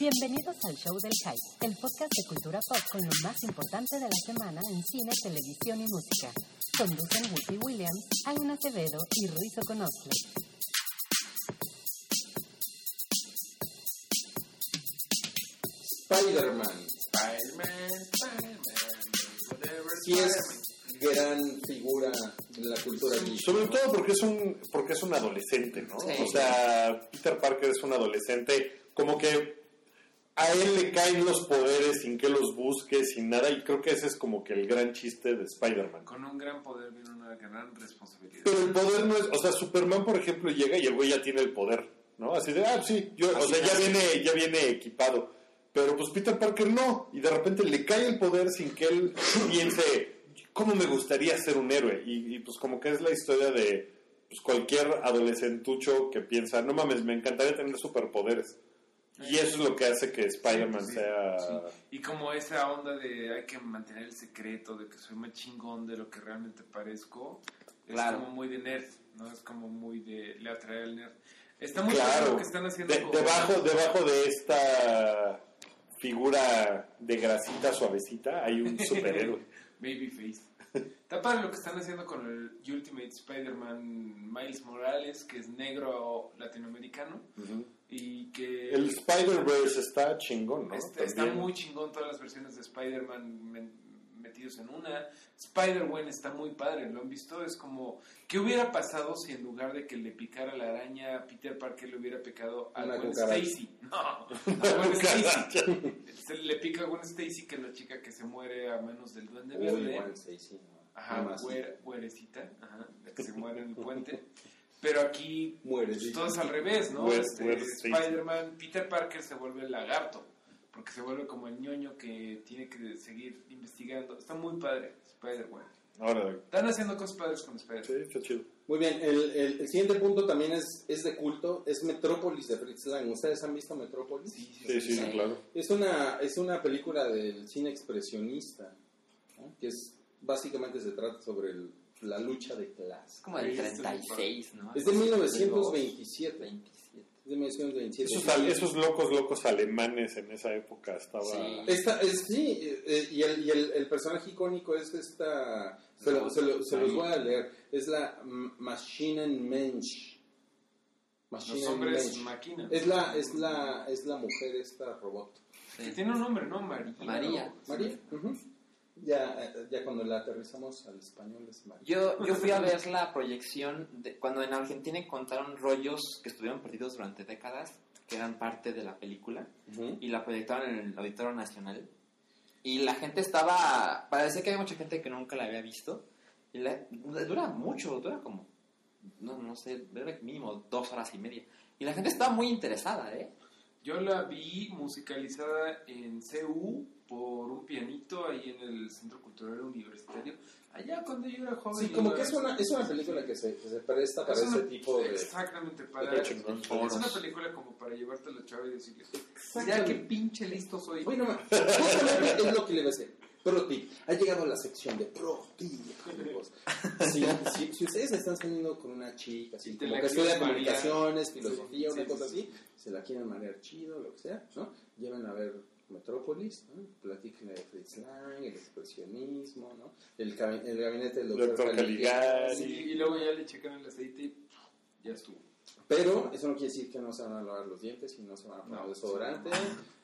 Bienvenidos al Show del Hype, el podcast de cultura pop con lo más importante de la semana en cine, televisión y música. Conducen Whoopi Williams, Alan Acevedo y Ruiz Oconostle. Spider-Man. Spider-Man, Spider-Man. Sí es gran figura de la cultura geek. Sobre todo porque es un porque es un adolescente, ¿no? Sí. O sea, Peter Parker es un adolescente, como que a él le caen los poderes sin que los busque, sin nada, y creo que ese es como que el gran chiste de Spider-Man. Con un gran poder viene una gran responsabilidad. Pero el poder no es, o sea, Superman, por ejemplo, llega y el güey ya tiene el poder, ¿no? Así de, ah, sí, yo, o sea, ya viene, ya viene equipado. Pero pues Peter Parker no, y de repente le cae el poder sin que él piense, ¿cómo me gustaría ser un héroe? Y, y, pues como que es la historia de pues, cualquier adolescentucho que piensa, no mames, me encantaría tener superpoderes. Y eso es lo que hace que Spider-Man Sí, sea... sí. Y como esa onda de hay que mantener el secreto, de que soy más chingón de lo que realmente parezco, es como muy de nerd, ¿no? Es como muy de le atrae al nerd. Está muy Claro, lo que están haciendo de- debajo, debajo de esta figura de grasita suavecita hay un superhéroe. Babyface. Está padre lo que están haciendo con el Ultimate Spider-Man Miles Morales, que es negro latinoamericano. Y que El Spider-Verse está chingón, ¿no? Está, muy chingón todas las versiones de Spider-Man metidos en una. Spider-Man está muy padre, ¿lo han visto? Es como, ¿qué hubiera pasado si en lugar de que le picara la araña a Peter Parker le hubiera picado a Una Gwen cucaracha. Stacy? No, a Gwen Stacy. Se le pica a Gwen Stacy, que es la chica que se muere a manos del Duende Verde. sí, no. Ajá, güerecita, ajá, la que se muere en el puente. Pero aquí Muere, pues, todo es al revés, ¿no? Este. Spider-Man, Peter Parker se vuelve el lagarto, porque se vuelve como el ñoño que tiene que seguir investigando. Está muy padre, Spider-Man. Ahora, Están haciendo cosas padres con Spider-Man. sí, está chido. Muy bien, el, el- el siguiente punto también es, es de culto, es Metrópolis de Fritz Lang. ¿Ustedes han visto Metrópolis? Sí, sí, Sí, sí, Sí. claro. Es una, es una película del cine expresionista, ¿no? que es básicamente se trata sobre el- la lucha de clases. Es como del Sí, está muy 36, ¿no? Es de 1927. 27. Es de 1927. Esos, al- esos locos, locos alemanes en esa época estaba... Sí. Esta, es, sí, eh, y, el, y el, el personaje icónico es esta, se, lo- se lo- se los voy a leer, es la Maschinenmensch. Los hombres máquina. Es la, es la, es la mujer esta robot. Que tiene un nombre, ¿no? María. María. ¿no? María. ujú. Ya, ya cuando la aterrizamos al español es María. Yo, yo fui a ver la proyección de cuando en Argentina encontraron rollos que estuvieron perdidos durante décadas, que eran parte de la película, y la proyectaron en el Auditorio Nacional. Y la gente estaba. Parece que había mucha gente que nunca la había visto. Y la- dura mucho, dura como. No, no sé, dura mínimo dos horas y media. Y la gente estaba muy interesada, ¿eh? Yo la vi musicalizada en CU por un pianito ahí en el Centro Cultural Universitario. Allá cuando yo era joven. Sí, como que es una, es una película que se, que se presta para Es una- ese tipo de... Exactamente, para, es una película como para llevarte a la chava y decirle, ya qué pinche listo soy. Bueno, justamente es lo que le voy a decir. Pro tip. Ha llegado la sección de pro tip, amigos. Si, si, si ustedes están saliendo con una chica, Si como que estudia comunicaciones, filosofía, Sí, una sí, cosa sí. así, se la quieren marear chido, lo que sea, ¿no? Lleven a ver Metrópolis, ¿no? Platíquenle de Fritz Lang, el expresionismo, ¿no? El, gabinete del doctor, Doctor Caligari. Sí, y luego ya le checan el aceite y ya estuvo. Pero eso no quiere decir que no se van a lavar los dientes y no se van a poner No, desodorante,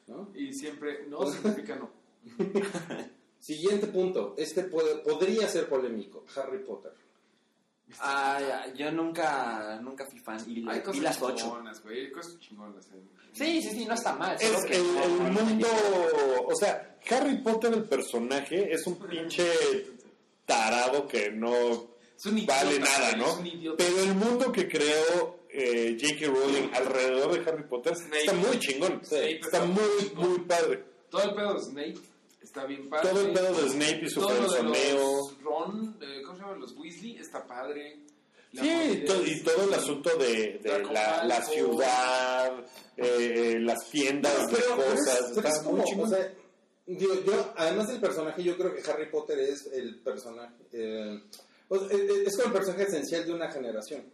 ¿no? Y siempre, no significa no. Siguiente punto. Este puede- podría ser polémico. Harry Potter. Ah, ya, yo nunca, nunca fui fan. Y Hay vi cosas las ocho. chingonas, güey, hay cosas chingonas. en- Sí, sí, sí, no está mal. Es que el, no- el no- mundo, o sea, Harry Potter el personaje es un pinche tarado que no idiota, vale nada, ¿no? Pero el mundo que creó eh, J.K. Rowling alrededor de Harry Potter Snape. está muy chingón, Snape está está muy, chingón. muy padre. Todo el pedo de Snape está bien padre. Todo el pedo de Snape y su Todo lo de personeo. los Ron, eh, ¿cómo se llama? Los Weasley, está padre. La Sí, y todo, es- y todo el asunto de, la, ciudad, eh, las tiendas de cosas, pero es está como, muy chingón. o sea, yo, además del personaje, yo creo que Harry Potter es el personaje. eh, o sea, eh, es como el personaje esencial de una generación.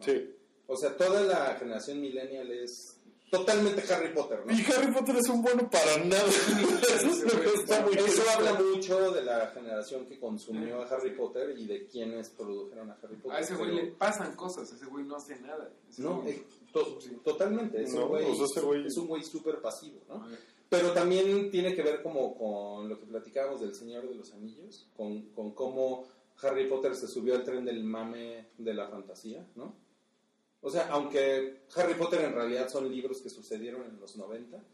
sí. O sea, toda la generación millennial es. Totalmente Harry Potter, ¿no? Y Harry Potter es un bueno para nada. Eso es lo que está muy Eso habla mucho de la generación que consumió a Harry Potter y de quienes produjeron a Harry Potter. A ese güey Pero- le pasan cosas, ese güey no hace nada. Ese No, güey- eh, to- totalmente. Es No, un güey ese güey- es un güey súper pasivo, ¿no? Pero también tiene que ver como con lo que platicábamos del Señor de los Anillos, con, con cómo Harry Potter se subió al tren del mame de la fantasía, ¿no? O sea, aunque Harry Potter en realidad son libros que sucedieron en los 90,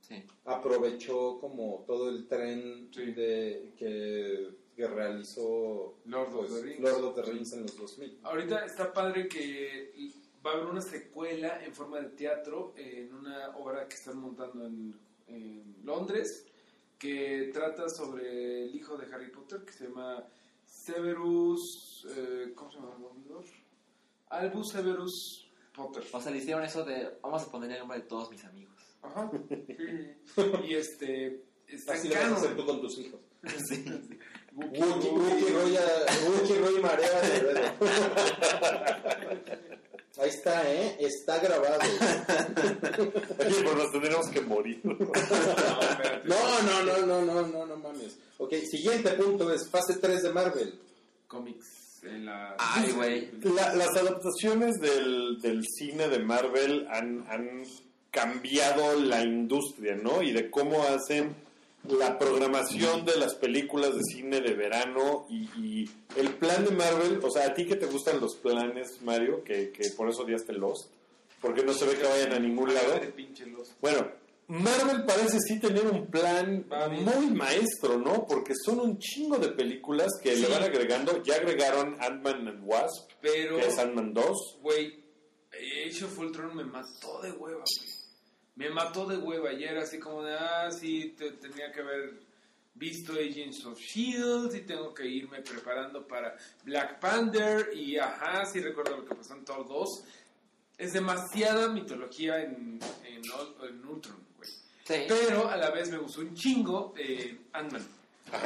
Sí. aprovechó como todo el tren Sí. de, que, que realizó Lord of pues, the Rings. Lord of the Rings en los 2000. Ahorita está padre que va a haber una secuela en forma de teatro en una obra que están montando en, en Londres que trata sobre el hijo de Harry Potter que se llama Severus. eh, ¿Cómo se llama? Dumbledore? Albus Severus Potter. O sea, le hicieron eso de, vamos a ponerle el nombre de todos mis amigos. Ajá. Y este. Está Así en lo vas a hacer tú con tus hijos. Sí. Wookiee, Wookie, Wookiee. Wookie, Roya, Wookie, Roy Marea de Heredo. Ahí está, ¿eh? Está grabado. Oye, pero nos tendríamos que morir. No. No, no, no, no, no, no, no mames. Ok, siguiente punto es fase 3 de Marvel. Cómics. En la... Ay, güey. La- las adaptaciones del, del cine de Marvel han, han cambiado la industria, ¿no? Y de cómo hacen la programación de las películas de cine de verano y, y el plan de Marvel, o sea, a ti que te gustan los planes, Mario, que, que por eso odiaste Lost, porque no se ve que vayan a ningún lado. Bueno, Marvel parece sí tener un plan bien. muy maestro, ¿no? Porque son un chingo de películas que le van agregando. Ya agregaron Ant-Man and Wasp, Pero. que es Ant-Man 2. Güey, Age of Ultron me mató de hueva, güey. Me mató de hueva. Y era así como de, ah, sí, te- tenía que haber visto Agents of S.H.I.E.L.D. y tengo que irme preparando para Black Panther. Y ajá, sí recuerdo lo que pasó en Thor 2. Es demasiada mitología en, en, en Ultron. Sí. Pero a la vez me gustó un chingo eh, Ant-Man.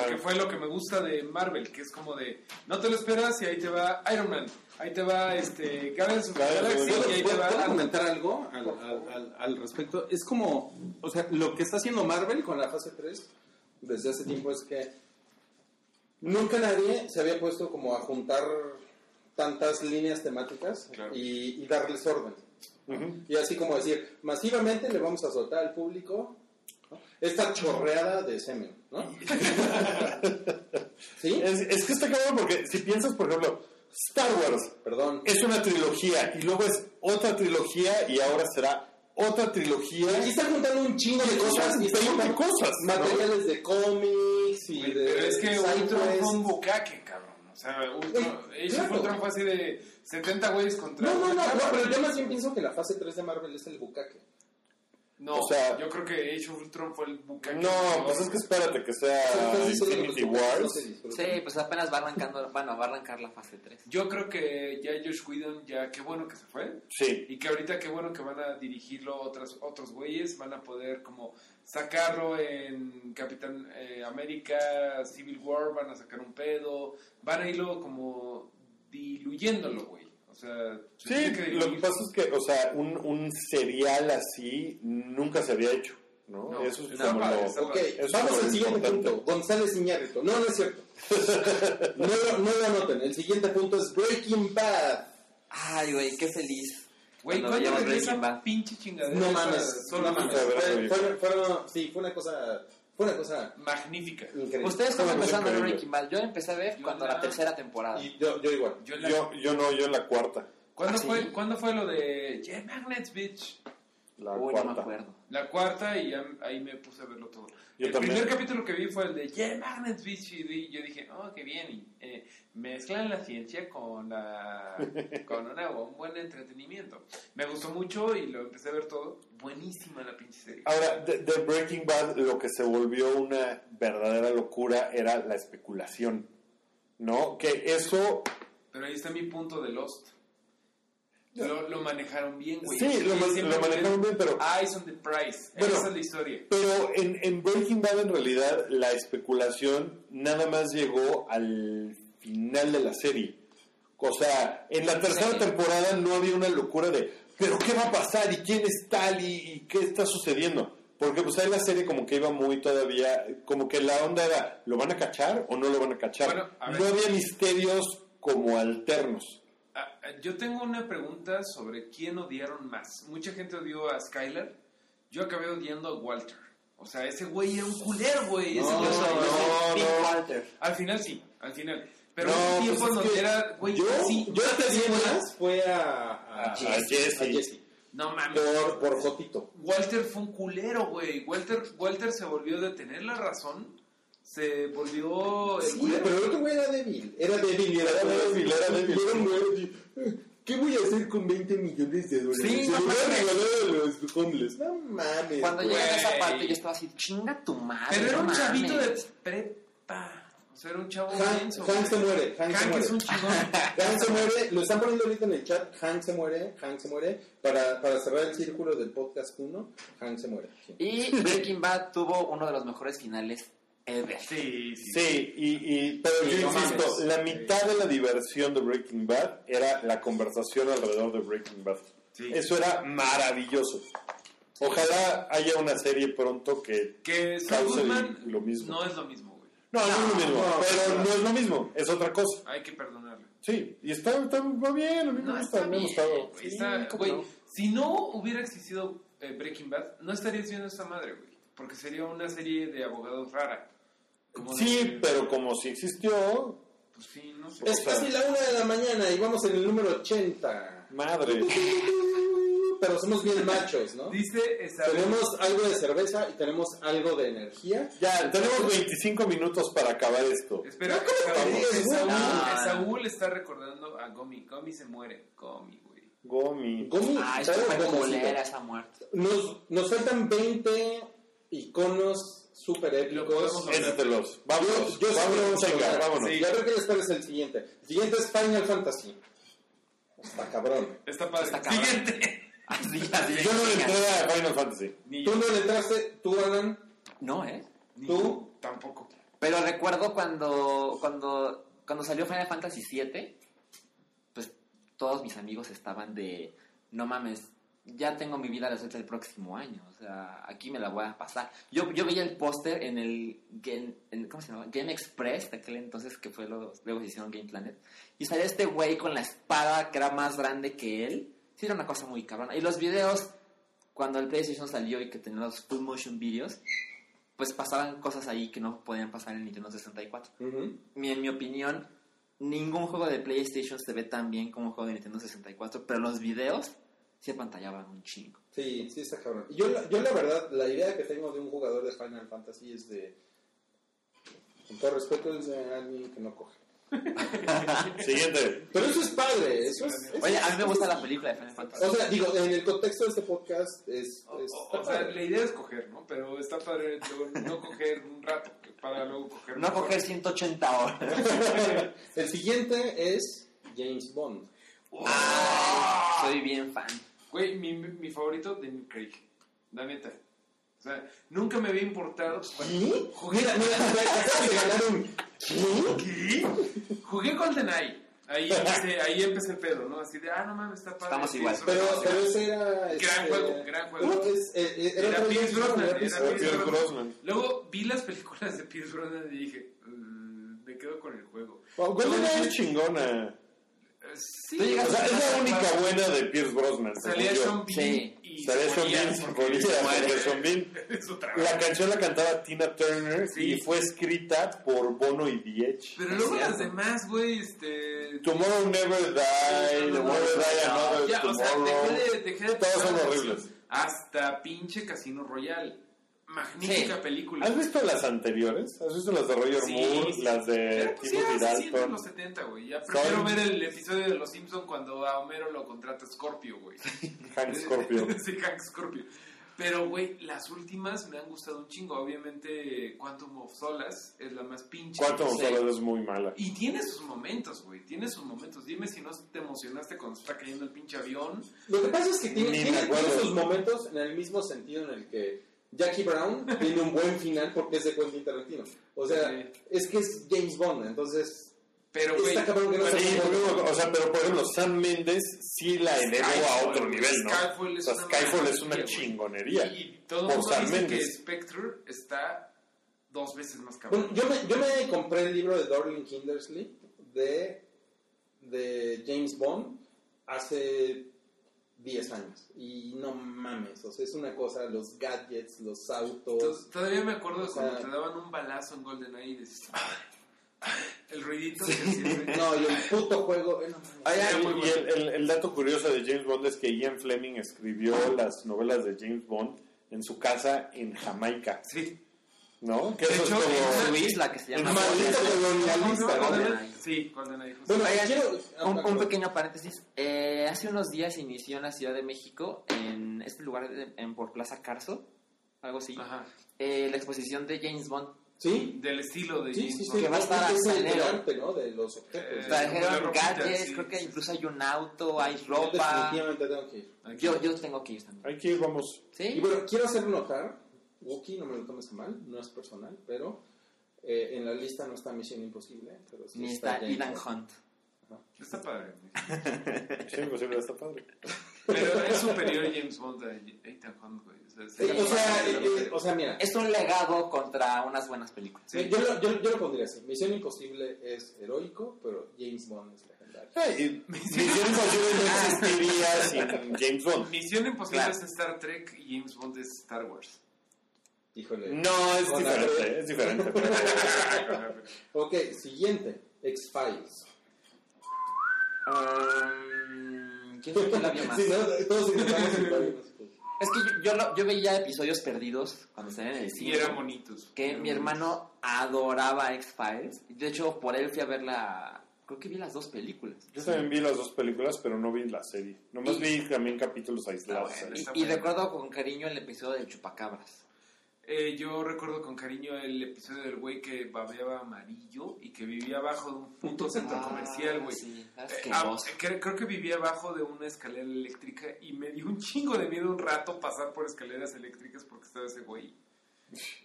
Que fue lo que me gusta de Marvel, que es como de, no te lo esperas y ahí te va Iron Man, ahí te va este, Guardians of Galaxy y ahí te ¿Puedo, va puedo comentar algo al, al- al- al respecto? Es como, o sea, lo que está haciendo Marvel con la fase 3 desde hace tiempo es que nunca nadie se había puesto como a juntar tantas líneas temáticas Claro. y, y darles orden. Y así como decir, masivamente le vamos a soltar al público ¿no? esta chorreada de semen, ¿no? ¿Sí? Es, es que está cabrón porque si piensas, por ejemplo, Star Wars Perdón. es una trilogía y luego es otra trilogía y ahora será otra trilogía. Aquí está juntando un chingo de cosas y está 20 juntando cosas, ¿no? materiales de cómics y de Pero es que un bucaque, cabrón. O sea, Ultron, Age claro. Ultron fue así de 70 güeyes contra... No, no, no, no, pero yo más bien pienso que la fase 3 de Marvel es el bucaque. No, O sea- yo creo que Age of Ultron fue el bucaque. No, pues es que espérate que sea Infinity no Wars. Sí, pues apenas va arrancando, bueno, va a arrancar la fase 3. Yo creo que ya Josh Whedon, ya qué bueno que se fue. Sí. Y que ahorita qué bueno que van a dirigirlo otros, otros güeyes, van a poder como sacarlo en Capitán eh, América, Civil War, van a sacar un pedo, van a irlo como diluyéndolo, güey. O sea, se Sí, que lo que pasa es que, o sea, un, un serial así nunca se había hecho, ¿no? No, Eso es está como padre, lo- está Ok, Eso vamos al siguiente importante. punto. González Iñárritu. No, no es cierto. no, lo- no lo anoten. El siguiente punto es Breaking Bad. Ay, güey, qué feliz. Güey, ¿cuándo veíamos regresa pinche chingadera? No mames, solo no mames. Fue, fue- fueron- sí, fue una cosa, fue una cosa Magnífica. increíble. Ustedes cosa empezaron a ver. Breaking Bad. Yo empecé a ver Yo cuando la- la tercera temporada. Y yo, yo igual. Yo, la- Yo, yo no, yo en la cuarta. ¿Cuándo, ¿Ah, sí? fue, ¿Cuándo fue lo de Yeah Magnets, bitch? La Uy, no cuarta. me acuerdo. La cuarta y ya ahí me puse a verlo todo. Yo el también. primer capítulo que vi fue el de Yeah, Magnets Beach y yo dije, oh, qué bien. Y, eh, mezclan la ciencia con, la, con una- un buen entretenimiento. Me gustó mucho y lo empecé a ver todo. Buenísima la pinche serie. Ahora, de, de Breaking Bad lo que se volvió una verdadera locura era la especulación, ¿no? Que eso, Pero ahí está mi punto de Lost. Lo, lo manejaron bien, güey. Sí, lo manejaron bien, pero- Eyes on the. Bueno, Esa es la historia. pero en, en Breaking Bad en realidad la especulación nada más llegó al final de la serie. O sea, en la tercera Sí. temporada no había una locura de pero ¿qué va a pasar? ¿Y quién es tal? ¿Y, y qué está sucediendo? Porque pues ahí la serie como que iba muy todavía, como que la onda era, ¿lo van a cachar o no lo van a cachar? Bueno, a ver. no había misterios como alternos. Ah, ah, Yo tengo una pregunta sobre quién odiaron más. Mucha gente odió a Skyler. Yo acabé odiando a Walter. O sea, ese güey era un culero, güey. Ese no, no. Walter. Al final sí, al final. Pero un pues tiempo es en donde que era, güey, Yo, sí, yo te más fue a, a, A Jesse. a Jesse. No mames. Por, por Jotito. Walter fue un culero, güey. Walter, Walter se volvió de tener la razón. Se volvió el Sí, culero. pero el otro güey era débil. Era débil y era, Era débil, era débil. Era un güey así, ¿Qué voy a hacer con 20 millones de dólares? Sí, Se no lo voy a mames. regalar a los homeless. No mames. Cuando llegan a esa parte, yo estaba así, chinga tu madre. Pero era un chavito de prepa. O sea, era un chavo denso, Hank se muere. Hank, se Hank muere. es un chingón. Hank se muere. Lo están poniendo ahorita en el chat. Hank se muere. Hank se muere. Para, para cerrar el círculo del podcast 1, Hank se muere. Sí. Y Breaking Bad tuvo uno de los mejores finales ever. Sí, sí. Sí, y, y- pero Sí, yo no insisto, mames. la mitad de la diversión de Breaking Bad era la conversación alrededor de Breaking Bad. Sí. Eso era maravilloso. Ojalá haya una serie pronto que... Que Goodman lo mismo. no es lo mismo, güey. No, no, es lo mismo, no, pero no. es lo mismo, es otra cosa. Hay que perdonarle. Sí, y está, está va bien, a mí me gusta, está me ha gustado. Si no hubiera existido eh, Breaking Bad, no estarías viendo esta madre, güey. Porque sería una serie de abogados rara. Como Sí, de- pero como si existió, Pues sí, no sé. Es casi la una de la mañana y vamos en el número 80. madre. Pero somos bien machos, ¿no? Dice esa Tenemos algo de cerveza y tenemos algo de energía. Ya, tenemos 25 minutos para acabar esto. Espera, No, ¿cómo Saúl, está recordando a Gomi. Gomi se muere. Gomi, güey. Gomi. Gomi, Ah, esto ¿sabes fue cómo culera se- esa muerte. Nos, nos faltan 20 iconos super épicos. Échatelos. Vámonos, Yo, yo vámonos, venga, vámonos. Sí. Y a ver qué les parece el siguiente. El siguiente es Final Fantasy. Está cabrón. Está padre. Está cabrón. Siguiente. Así, así. Yo no le entré a Final Fantasy. Ni Tú no le entraste, tú, Alan. No, ¿eh? Ni ¿Tú? Tampoco. Pero recuerdo cuando, cuando, cuando salió Final Fantasy VII, pues todos mis amigos estaban de, no mames, ya tengo mi vida resuelta el próximo año, o sea, aquí me la voy a pasar. Yo, yo veía el póster en el, Game, en- ¿cómo se llama? Game Express, de aquel entonces que fue los, luego se hicieron Game Planet, y salía este güey con la espada que era más grande que él, sí era una cosa muy cabrona. Y los videos, cuando el PlayStation salió y que tenía los full motion videos, pues pasaban cosas ahí que no podían pasar en Nintendo 64. Mi- en mi opinión, ningún juego de PlayStation se ve tan bien como un juego de Nintendo 64, pero los videos sí apantallaban un chingo. Sí, sí está cabrón. Yo, la- yo la verdad, la idea que tengo de un jugador de Final Fantasy es de... Con todo respeto, es de alguien que no coge. Siguiente. Pero eso es padre. Eso es, eso Oye, a mí me gusta la película de Final Fantasy. O sea, digo, en el contexto de este podcast es... O, es- o- está o sea, la idea es coger, ¿no? Pero está padre no coger un rato para luego coger No coger 180 horas. El siguiente es James Bond. Soy bien fan. Güey, mi, mi favorito, Daniel Craig. La neta. O sea, nunca me había importado. ¿Qué? Mira, mira, un... ¿Qué? ¿Qué? Jugué GoldenEye. Ahí empecé, ahí empecé el pedo, ¿no? Así de, ah, no mames, está padre. Estamos igual. Pero, pero ese era... Gran este, juego, gran juego. eh, eh, Era Pierce Brosnan, era Pierce Brosnan. Brosnan. Luego vi las películas de Pierce Brosnan y dije, "Mm, me quedo con el juego. GoldenEye es chingona. Sí, O sea, es la única Salía buena de Pierce Brosnan. yo. Sean Bean Sí. Salía se Sean Bean, se trabajo. La canción la cantaba Tina Turner Sí. y fue escrita por Bono y Edge. Pero luego las demás, güey, este... Tomorrow Never Die, Never Die Another Ya, o sea, Tomorrow. Todas son horribles. Hasta pinche Casino Royale. Magnífica Sí. película. ¿Has visto las anteriores? ¿Has visto las de Roger Sí, Moore? sí. Las de pues Timothy se siente en Dalton. los 70, güey. Ya prefiero Son- ver el episodio de Los Simpsons cuando a Homero lo contrata Scorpio, güey. Hank Scorpio. sí, Hank Scorpio. Pero, güey, las últimas me han gustado un chingo. Obviamente, Quantum of Solas es la más pinche. Quantum of. Solace es muy mala. Y tiene sus momentos, güey. Tiene sus momentos. Dime si no te emocionaste cuando está cayendo el pinche avión. Lo que pasa es que tiene, tiene sus momentos en el mismo sentido en el que Jackie Brown tiene un buen final porque es de Quentin Tarantino. O sea, Sí. es que es James Bond, entonces Pero, güey, Está cabrón que no Sí, o sea, pero por ejemplo, Sam Mendes sí la elevó a Skyfall, otro nivel, ¿no? Skyfall es o sea, una Skyfall es una chingonería. Y todo Por mundo Sam dice que Mendes. Spectre está dos veces más cabrón. Bueno, yo me, yo me compré el libro de Dorling Kindersley de, de James Bond hace 10 años. Y no mames, o sea, es una cosa, los gadgets, los autos. Entonces, todavía me acuerdo de O cuando sea- te daban un balazo en GoldenEye y decías, "Ah", el ruidito que hacías, güey. No, y el puto juego. eh, no. Ah, y- el, el- el dato curioso de James Bond es que Ian Fleming escribió las novelas de James Bond en su casa en Jamaica, Sí. ¿no? Que De eso hecho, es como... Su isla que se llama Maldito colonialista, ¿no? Sí, GoldenEye. justo. Bueno, Oigan, quiero. Un, un pequeño paréntesis. Eh, hace unos días inició en la Ciudad de México, en este lugar, de- en, por Plaza Carso, algo así, Ajá. eh, la exposición de James Bond. Sí, Del estilo de sí, James sí, sí. Bond. Que va a estar es hasta el enero. arte, ¿no? De los objetos. Eh, Trajeron ropita, gadgets, sí, creo que sí, incluso sí. hay un auto, hay Yo ropa. definitivamente tengo que ir. Aquí. Yo, yo tengo que ir también. Hay que ir, vamos. Y ¿Sí? bueno, quiero hacer notar, Wookie, no me lo tomes mal, no es personal, pero eh, en la lista no está Misión Imposible, pero sí Ni está James Ethan. Hunt. Está padre. Sí, imposible, está padre. Pero es superior James Bond a Ethan Hunt, güey. O sea, Sí, o, sea, eh, eh, o sea, mira, Es un legado contra unas buenas películas. Sí. yo, lo, yo, yo lo pondría así, Misión Imposible es heroico, pero James Bond es legendario. Y Misión Imposible no existiría sin James Bond. Misión Imposible Claro. es Star Trek y James Bond es Star Wars. Híjole. No, es diferente, es diferente. pero- Ok, siguiente, X-Files. Um, ¿Quién fue quién la vio más? Sí, ¿no? Todos intentamos. Es que yo, yo, lo- yo veía episodios perdidos cuando salían en el Y cine. eran bonitos. que mi hermano adoraba X-Files. De hecho, por él fui a ver la... Creo que vi las dos películas. Yo también vi las dos películas, pero no vi la serie. Nomás Y- vi también capítulos aislados. Ah, bueno, Y, y recuerdo con cariño el episodio de Chupacabras. Eh, yo recuerdo con cariño el episodio del güey que babeaba amarillo y que vivía abajo de un puto centro Ah, comercial, güey. Sí, Eh, ah, creo, creo que vivía abajo de una escalera eléctrica y me dio un chingo de miedo un rato pasar por escaleras eléctricas porque estaba ese güey.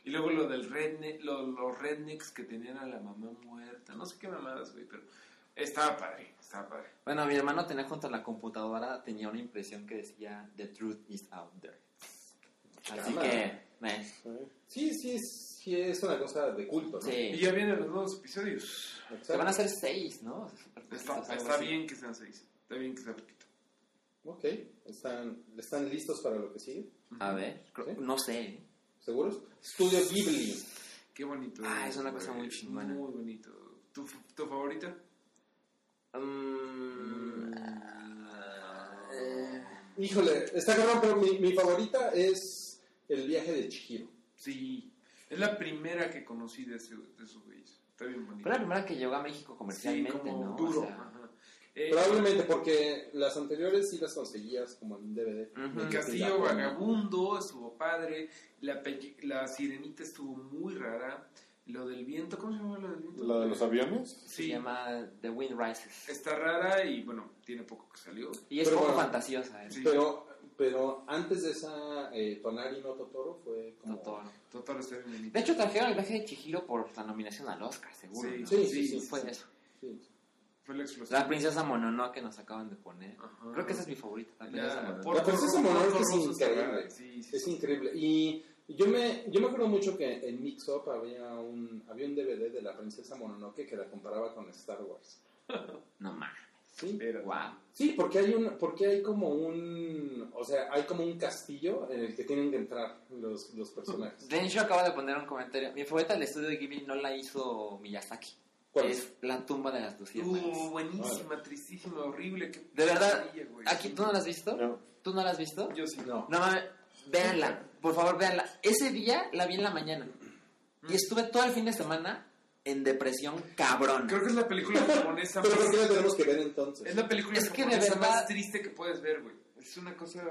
Y luego lo del redneck, lo- los rednecks que tenían a la mamá muerta, no sé qué mamadas, güey, pero estaba padre, estaba padre. Bueno, mi hermano tenía junto a la computadora, tenía una impresión que decía The truth is out there. Así Cámara. que, eh, Sí, sí, es- sí, es una cosa de culto, ¿no? Y ya vienen los nuevos episodios. Se van a hacer seis, ¿no? Está, bien que sean seis, está bien que sea poquito. Ok, ¿Están, ¿están listos para lo que sigue? A ver, creo- ¿Sí? no sé. ¿Seguros? Estudio Ghibli. Qué bonito. Ah, es una cosa muy chingona. Muy bonito. ¿Tu, tu favorita? Mm, Híjole, está cabrón, pero mi, mi favorita es El viaje de Chihiro. Sí. Es la primera que conocí de, ese, de esos güeyes. Está bien bonito. fue la primera que llegó a México comercialmente, sí, como ¿no? O duro. sea, ajá. Eh, Probablemente porque las anteriores sí las conseguías como en DVD. El Castillo Vagabundo estuvo padre. La, pe- la Sirenita estuvo muy rara. Lo del viento, ¿cómo se llama lo del viento? ¿La de los aviones? se Sí, llama The Wind Rises. está rara y bueno, tiene poco que salió. Y es Pero poco bueno, fantasiosa. ¿eh? Sí. Pero, pero antes de esa, eh, Tonari no Totoro fue como... Totoro. Totoro está bien. De hecho, trajeron el viaje de Chihiro por la nominación al Oscar, seguro. Sí, ¿no? sí, sí, sí, fue sí. eso. Sí. Fue la explosión. La princesa Mononoke que nos acaban de poner. Ajá. Creo que esa es mi favorita. La princesa Mononoke. La princesa Mononoke es increíble. rara. Sí, sí, Es sí. increíble. Y yo me, yo me acuerdo mucho que en Mix Up había un, había un DVD de la princesa Mononoke que la comparaba con Star Wars. No mames. ¿Sí? Pero- Wow. Sí, porque hay un, porque hay como un, o sea, hay como un castillo en el que tienen que entrar los, los personajes. Densho acaba de poner un comentario. Mi favorita del estudio de Ghibli no la hizo Miyazaki. ¿Cuál? Es La tumba de las luciérnagas. Uh, buenísima, tristísima, horrible. qué De verdad. Aquí, ¿tú no la has visto? No. ¿Tú no la has visto? Yo sí. No. No mames, véanla, por favor, véanla. Ese día la vi en la mañana. Y estuve todo el fin de semana en depresión cabrón. Creo que es la película japonesa Pero ¿por más... qué la tenemos que ver entonces? Es la película Es que de japonesa verdad- más triste que puedes ver, güey. Es una cosa...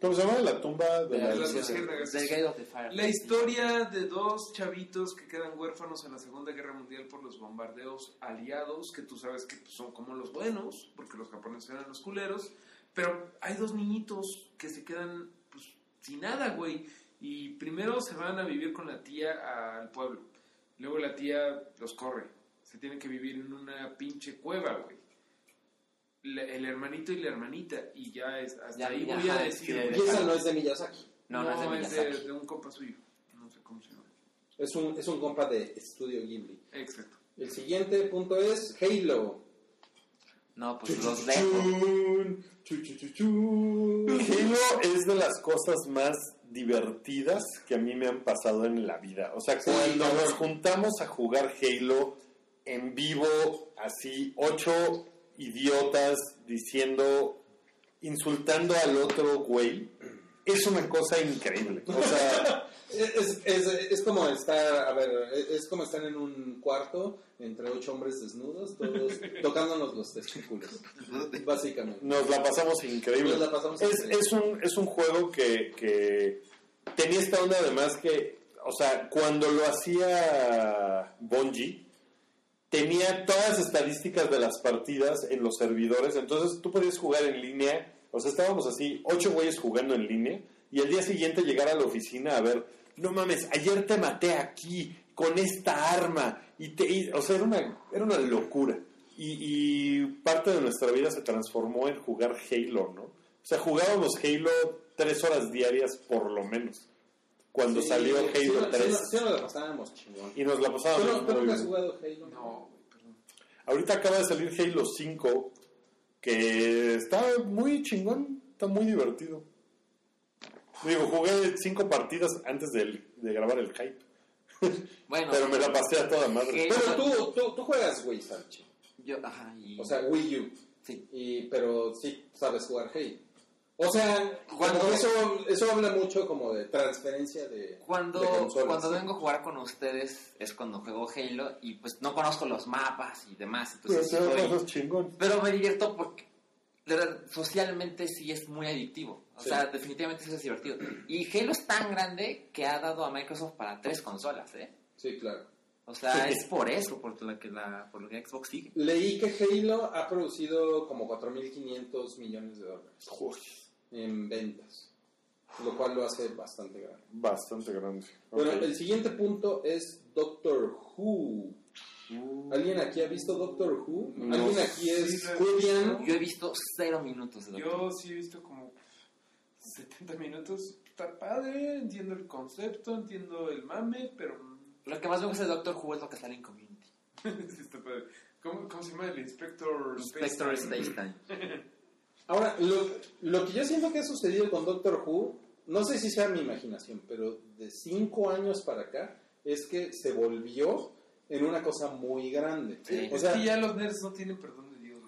¿Cómo se llama? La tumba de la... Fire. La historia de dos chavitos que quedan huérfanos en la Segunda Guerra Mundial por los bombardeos aliados, que tú sabes que son como los buenos, porque los japoneses eran los culeros, pero hay dos niñitos que se quedan pues, sin nada, güey. Y primero se van a vivir con la tía al pueblo. Luego la tía los corre. Se tienen que vivir en una pinche cueva, güey. La- el hermanito y la hermanita. Y ya es, hasta Ya, ahí ya, voy a ajá, decir. sí, güey. Y esa no es de Miyazaki. No, no, es de Miyazaki. de un compa suyo. No sé cómo se llama. Es un, es un compa de Estudio Ghibli. Exacto. El siguiente punto es Halo. No, pues los dejo. Chun, chu, chu, chu, chu. Halo es de las cosas más divertidas que a mí me han pasado en la vida. O sea, cuando nos juntamos a jugar Halo en vivo, así, ocho idiotas diciendo, insultando al otro güey, es una cosa increíble. O sea, Es, es, es como estar, a ver, es como estar en un cuarto entre ocho hombres desnudos, todos tocándonos los testículos, básicamente. nos la pasamos increíble. Nos la pasamos es, increíble. es un, es un juego que, que tenía esta onda además que, o sea, cuando lo hacía Bungie, tenía todas las estadísticas de las partidas en los servidores, entonces tú podías jugar en línea, o sea, estábamos así, ocho güeyes jugando en línea, y al día siguiente llegar a la oficina a ver, no mames, ayer te maté aquí con esta arma, y te, y- o sea, era una, era una locura. Y, y parte de nuestra vida se transformó en jugar Halo, ¿no? O sea, jugábamos Halo tres horas diarias por lo menos, cuando Sí, salió sí, Halo no- 3. Sí, no- sí nos la pasábamos chingón. Y nos la ¿Tú pasábamos no, tú nunca has jugado Halo? No, güey, perdón. Ahorita acaba de salir Halo 5, que está muy chingón, está muy divertido. Digo, jugué cinco partidas antes de, de grabar el hype, Bueno, pero me la pasé a toda madre. Pero tú, tú, tú juegas Wii, Salchi. yo, ajá, y... O sea, Wii U. sí. Y, pero sí sabes jugar Halo. O sea, Cuando- eso, eso habla mucho como de transferencia de, Cuando, de consolas. cuando vengo a jugar con ustedes es cuando juego Halo y pues no conozco los mapas y demás. Pero Entonces la estoy- chingón. Pero me divierto porque de verdad, socialmente sí es muy adictivo. O Sí. sea, definitivamente sí es divertido. Y Halo es tan grande que ha dado a Microsoft para tres consolas, ¿eh? Sí, claro. O sea, es por eso, por lo que, la, por lo que Xbox sigue. Leí que Halo ha producido como 4.500 millones de dólares Uy, en ventas, lo cual lo hace bastante grande. bastante grande. Bueno, el siguiente punto es Doctor Who. ¿Alguien aquí ha visto Doctor Who? No. ¿Alguien aquí es Sí, Julian? Yo he visto cero minutos de Doctor Yo sí he visto como 70 minutos. Está padre, entiendo el concepto, entiendo el mame, pero. Lo que más me gusta de Doctor Who es lo que sale en Community. sí está padre. ¿Cómo, cómo se llama el Inspector Space Space Time. Ahora, lo, lo que yo siento que ha sucedido con Doctor Who, no sé si sea mi imaginación, pero de cinco años para acá, es que se volvió en una cosa muy grande. Sí. O es sea, que ya los nerds no tienen perdón de Dios.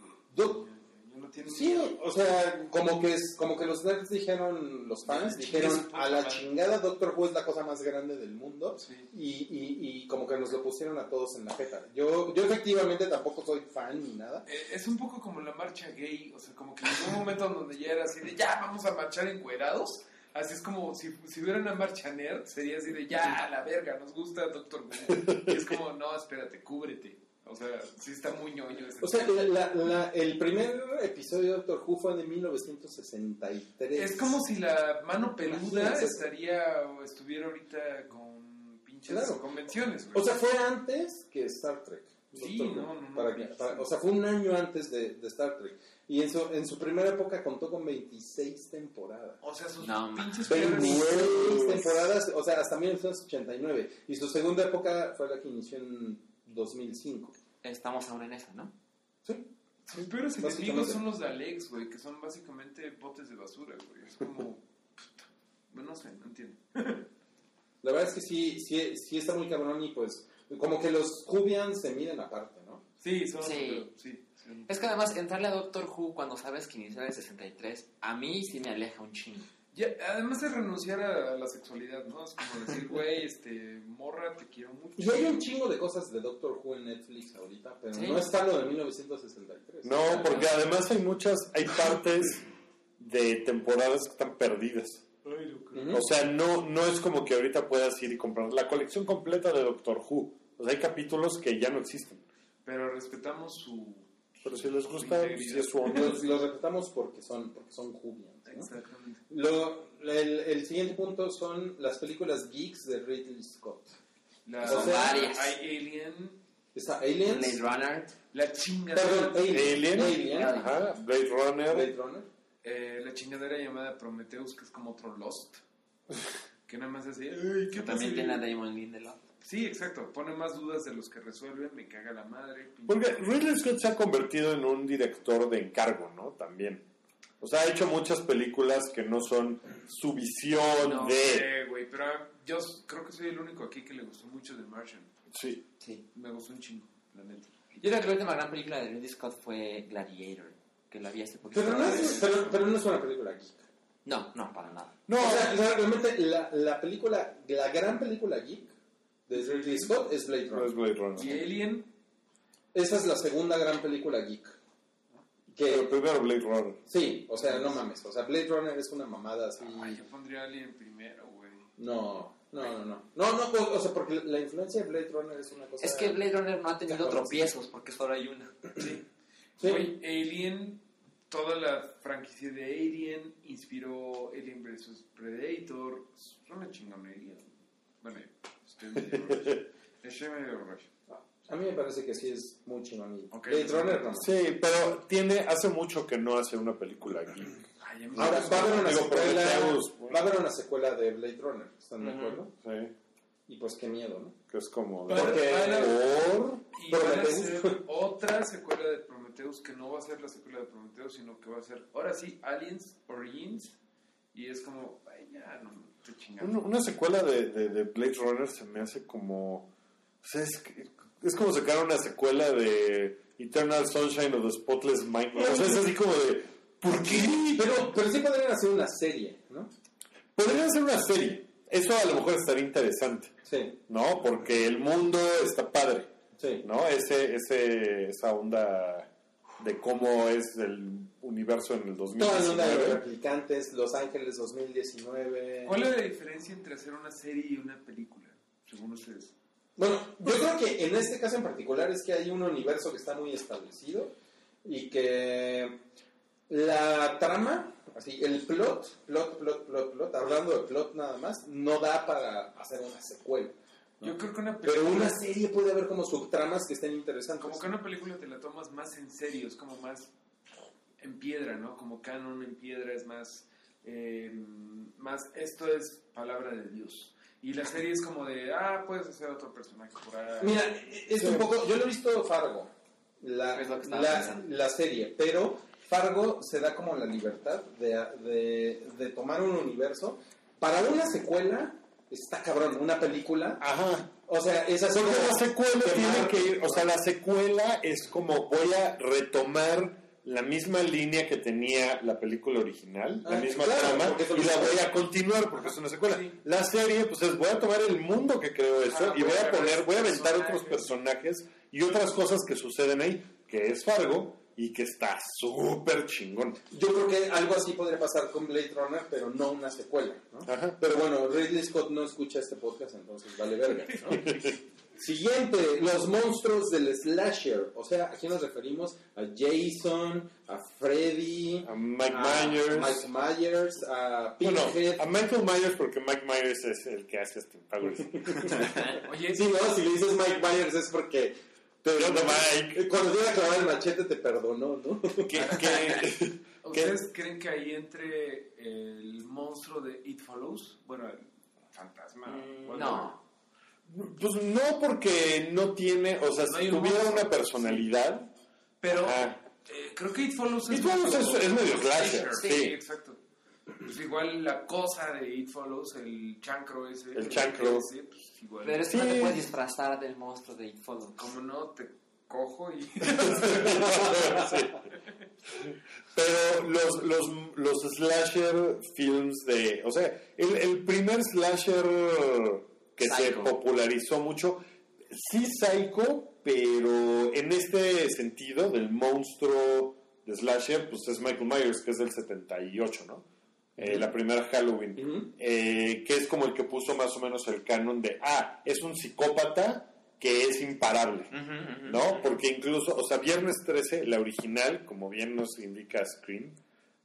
Sí, o sea, como que, es, como que los nerds dijeron, los fans dijeron, a la madre". chingada Doctor Who es la cosa más grande del mundo. Sí. Y, y, y como que nos lo pusieron a todos en la jeta. Yo, yo efectivamente tampoco soy fan ni nada. Eh, Es un poco como la marcha gay, o sea, como que llegó un momento donde ya era así de ya vamos a marchar encuerados. Así es como si, si hubiera una marcha nerd, sería así de ya a la verga, nos gusta Doctor Who. Y es como, no, espérate, cúbrete. O sea, sí está muy ñoño ese O sea, la- la- el primer episodio de Doctor Who fue de 1963. Es como si la mano peluda Imagínate. estaría o estuviera ahorita con pinches Claro. convenciones, güey. O sea, fue antes que Star Trek. Sí, Doctor no, no, no, para que- para- o sea, fue un año antes de, de Star Trek. Y en su, en su primera época contó con 26 temporadas. O sea, sus No, pinches 26 peores- temporadas, o sea, hasta 1989. Y su segunda época fue la que inició en 2005. Estamos aún en esa, ¿no? Sí. Sus peores enemigos son los Daleks, güey, que son básicamente botes de basura, güey. Es como... Bueno, no sé, no entiendo. La verdad es que sí, sí, sí está muy cabrón y pues como que los Jubians se miden aparte, ¿no? Sí, son... Sí. sí, sí. Es que además entrarle a Doctor Who cuando sabes que inició en el 63, a mí sí me aleja un chingo. Ya, además de renunciar a la sexualidad, ¿no? Es como decir, güey, este, morra, te quiero mucho. Y hay un chingo de cosas de Doctor Who en Netflix ahorita, pero Sí. no está lo de 1963. No, porque además hay muchas, hay partes de temporadas que están perdidas. Ay, creo. O sea, no, no es como que ahorita puedas ir y comprar la colección completa de Doctor Who. O sea, hay capítulos que ya no existen. Pero respetamos su... Pero si les gusta, si es su onda. Los, los respetamos porque son, porque son. ¿No? Exactamente. Lo- el, el siguiente punto son las películas geeks de Ridley Scott. La, O sea, varias. hay Alien, Está Aliens. Blade Runner. La chingadera. Perdón, Alien. Alien, Alien. ajá, Blade Runner. Blade Runner. eh, la chingadera llamada Prometheus, que es como otro Lost. que nada más así. "Ay, ¿qué También pasa?" tiene a Damon Lindelof. Sí, exacto. Pone más dudas de los que resuelven. Me caga la madre. Porque Ridley Scott se ha convertido en un director de encargo, ¿no? También. O sea, ha hecho muchas películas que no son su visión No de... sé, güey. Pero yo creo que soy el único aquí que le gustó mucho The Martian. Sí. Sí. Me gustó un chingo, la neta. Yo creo que la última gran película de Ridley Scott fue Gladiator, que la vi hace poquito. Pero no, es, pero, pero no es una película geek. No, no, para nada. No, O sea, o sea, realmente la, la película, la gran película geek de Ridley Scott es Blade no es Runner. Blade Runner. Y Alien, Esa es la segunda gran película geek. Pero Que, primero Blade Runner. sí, o sea, no mames. O sea, Blade Runner es una mamada así. ay, yo pondría Alien primero, güey. No, no, no, no. No, no, pues, o sea, porque la influencia de Blade Runner es una cosa. Es que Blade Runner no ha tenido tropiezos porque solo hay una. Sí. Güey, Alien, toda la franquicia de Alien inspiró Alien vs Predator. Es una chingonería. Bueno, estoy medio rush. Estoy medio rush. A mí me parece que sí es muy chingón. Blade Runner no. Sí, pero tiene, hace mucho que no hace una película geek. Ay, Ahora, va a haber una secuela. Va a haber una secuela de Blade Runner. ¿Están de acuerdo? Sí, Y pues qué miedo, ¿no? que es como... Porque Por... Y van a otra secuela de Prometheus que no va a ser la secuela de Prometheus, sino que va a ser, ahora sí, Aliens Origins. Y es como, ay, ya, no, te chingando. Una, una secuela de, de, de Blade Runner se me hace como... O sea, es, que- es como sacar una secuela de Eternal Sunshine of the Spotless Mind. O sea, es así como de... ¿Por qué? Pero, pero sí podrían hacer una serie, ¿no? Podrían hacer una serie. Eso a lo mejor estaría interesante, Sí, ¿no? Porque el mundo está padre, sí. ¿no? Ese, ese, esa onda de cómo es el universo en el Toda la onda de los 2019. replicantes, Los Ángeles 2019. ¿Cuál es la diferencia entre hacer una serie y una película, según ustedes? Bueno, yo creo que en este caso en particular es que hay un universo que está muy establecido y que la trama, así, el plot, plot, plot, plot, plot, hablando de plot nada más, no da para hacer una secuela. Yo creo que una película... Pero una serie puede haber como subtramas que estén interesantes. Como que una película te la tomas más en serio, es como más en piedra, ¿no? Como canon en piedra es más, eh, más esto es palabra de Dios. Y la serie es como de, ah, puedes hacer otro personaje por ahí. Mira, es un poco, yo lo he visto Fargo, la, Es lo que estaba la, la serie, pero Fargo se da como la libertad de, de, de tomar un universo. Para una secuela, está cabrón, una película, Ajá. o sea, es así Porque como- la secuela tiene que ir, o sea, la secuela es como voy a retomar la misma línea que tenía la película original, la Ah, misma claro, trama, y la voy a continuar porque es una secuela. Sí. La serie, pues es, voy a tomar el mundo que creo eso Ah, y voy a poner, voy a aventar personajes. otros personajes y otras cosas que suceden ahí, que es Fargo y que está súper chingón. Yo creo que algo así podría pasar con Blade Runner, pero no una secuela. ¿no? Ajá. Pero bueno, Ridley Scott no escucha este podcast, entonces vale verga. ¿no? Siguiente, los monstruos del slasher. O sea, aquí nos referimos a Jason, a Freddy, A Mike a Myers. Mike Myers, a Bueno, Pinhead. a Michael Myers porque Mike Myers es el que hace este Powers. Oye, Sí, no, si le dices Mike Myers es porque Pero no, Mike. cuando te iba a clavar el machete te perdonó, ¿no? ¿ustedes creen que ahí entre el monstruo de It Follows? Bueno, el fantasma. Mm, no. Pues no porque no tiene, o sea, No si tuviera una personalidad, Pero eh, creo que It Follows es, It Follows es- es medio slasher, Sí, sí. exacto. Pues igual la cosa de It Follows, el chancro ese. El chancro. ese, pues igual. Pero es que no Sí. te puedes disfrazar del monstruo de It Follows. Como no, te cojo y... Sí. Pero los, los, los slasher films de... O sea, el, el primer slasher que se popularizó mucho, sí Psycho, pero en este sentido del monstruo de slasher, pues es Michael Myers, que es del 78, ¿no? Eh, la primera Halloween. Eh, que es como el que puso más o menos el canon de, ah, es un psicópata que es imparable. ¿no? Porque incluso, o sea, Viernes 13, la original, como bien nos indica Scream,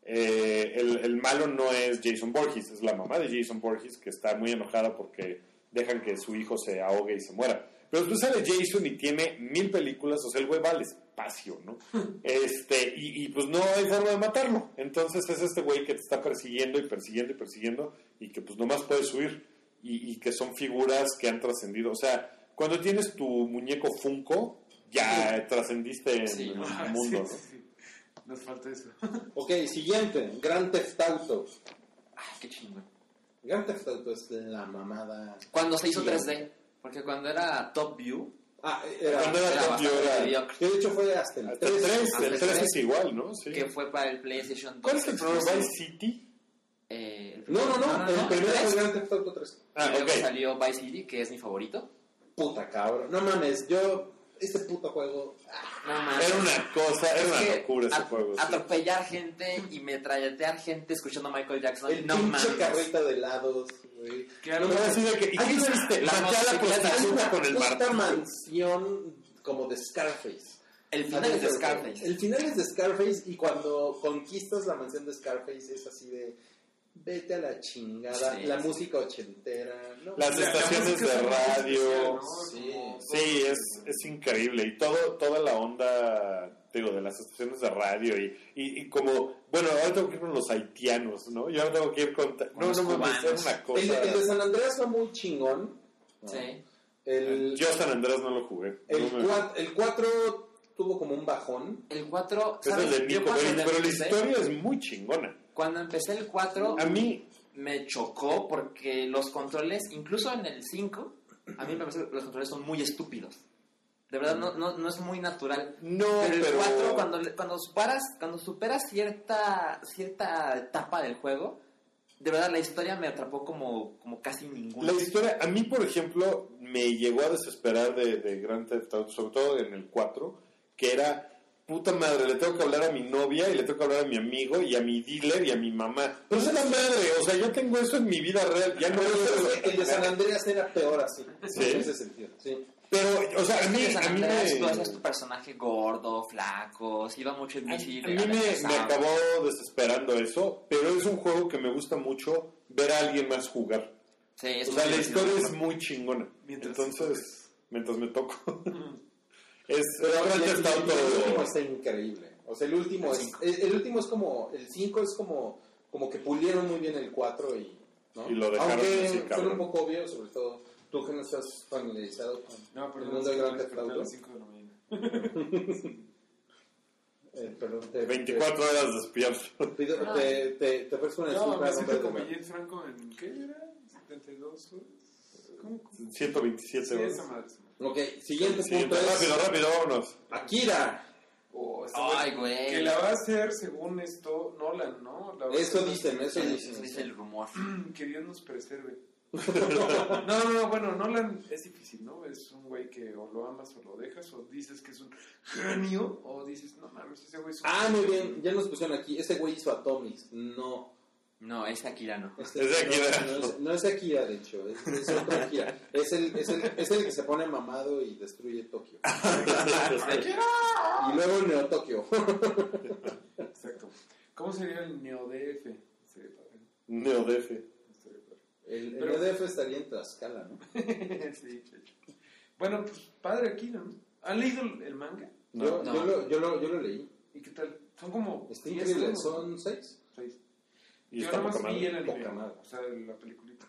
eh, el, el malo no es Jason Borges, es la mamá de Jason Borges que está muy enojada porque dejan que su hijo se ahogue y se muera. Pero después sale Jason y tiene mil películas, o sea, el güey va al espacio, ¿no? Este, y, y, pues no hay forma de matarlo. Entonces es este güey que te está persiguiendo y persiguiendo y persiguiendo y que pues nomás puedes huir. Y, y que son figuras que han trascendido. O sea, cuando tienes tu muñeco Funko, ya trascendiste en Sí, el mundo, Sí, ¿no? sí, sí. Nos falta eso. Ok, siguiente, Grand Theft Auto. Ay, qué chingón. Grand Theft Auto es la mamada. Cuando se hizo Sí. 3D, porque cuando era Top View, Ah, era, Cuando era era Top View era- mediocre. que de hecho fue hasta el Hasta el 3. 3, hasta el el 3 tres. es igual, ¿no? Sí. que fue para el PlayStation 2. ¿Cuál es el primero? exclusivo. ¿Vice City? Eh, el No, no, no, el primero fue Grand Theft Auto 3. Ah, luego ok. salió Vice City, que es mi favorito. Puta cabrón. No mames, yo, este puto juego. No mames. Era una cosa, era Es una locura ese juego. sí. Atropellar gente y metralletear gente escuchando a Michael Jackson. El no pinche mames. carreta de helados, güey. Que No que, ¿y qué hiciste? la prostituta con el martillo. mansión como de Scarface. El final es de Scarface. El final es de Scarface y cuando conquistas la mansión de Scarface es así de vete a la chingada, Sí, la sí. música ochentera, ¿no? Las La- la estaciones de radio. especial, ¿no? Sí, es, es increíble. Y todo, toda la onda, digo, de las estaciones de radio y, y, y como, bueno, ahora tengo que ir con los haitianos, ¿no? Yo ahora tengo que ir con... Con no, los no, cubanos. es una El, cosa... el de San Andreas fue muy chingón. ¿no? Sí. El, Yo San Andrés no lo jugué. el, No me- cua- el 4 tuvo como un bajón. El 4. Es el de Nico, pero, pero la historia es muy chingona. Cuando empecé el 4, A mí, me chocó porque los controles, incluso en el 5, a mí me parece que los controles son muy estúpidos. De verdad, no, no, no es muy natural. no, Pero el pero... 4, cuando, cuando, superas, cuando superas cierta, cierta etapa del juego, de verdad la historia me atrapó como, como casi ninguna. La historia, a mí, por ejemplo, me llegó a desesperar de, de Grand Theft Auto, sobre todo en el 4, que era, puta madre, le tengo que hablar a mi novia y le tengo que hablar a mi amigo y a mi dealer y a mi mamá. Pero es la madre, o sea, yo tengo eso en mi vida real, ya no el de San Andreas era peor así. Sí. En ese sentido. Sí. Pero, o sea, a mí, a mí me... tú hacías tu personaje gordo, flaco, se iba mucho en bici. a mí me, me acabó desesperando eso, pero es un juego que me gusta mucho ver a alguien más jugar. Sí, es O sea, la historia es muy chingona. Mientras Entonces, mientras me toco. Es Pero Grand el, Theft el- el último está increíble. O sea, el último El es. El, el último es como. El 5 es como. Como que pulieron muy bien el 4 y. ¿no? Y lo dejaron Aunque así, son cabrón. un poco obvio, sobre todo tú que no estás familiarizado con No, el perdón, mundo de me Theft Auto. las 5 de la mañana. Eh, perdón, te, 24 horas despierto. Te, pido- te, te, te ofrezco una No, disculpa. me en nombre siento como James Franco en. ¿Qué era? ¿72 horas? ¿Cómo? 127 Sí, horas. esa madre. esa madre. Ok, siguiente Siguiente, punto es. rápido, rápido, vámonos. Akira. Oh, Ay, güey. Que la va a hacer, según esto, Nolan, ¿no? La va a Eso hacer- dicen, eso dicen. dice el rumor. Que Dios nos preserve. No, no, no, bueno, Nolan es difícil, ¿no? Es un güey que o lo amas o lo dejas, o dices que es un genio, o dices, no mames, ese güey es un Ah, muy bien, ya nos pusieron aquí. Este güey hizo Atomics. No. No, es Akira no. Este- Es de Akira. No, no es, no es Akira, de hecho. Es, es otro Akira. Es el, es, el, es el que se pone mamado y destruye Tokio. Y luego Neo Tokio. Exacto. ¿Cómo sería el padre. NeoDF. Estaría padre. El, el Pero- EDF estaría en Tlaxcala, ¿no? sí, chacho. Bueno, pues padre aquí, ¿no? ¿Han leído el el manga? Yo, no. yo, lo, yo, lo, yo lo leí. ¿Y qué tal? Son como. Está 10 increíble. Son seis. Y Yo está nada más vi el anime, o sea, la peliculita.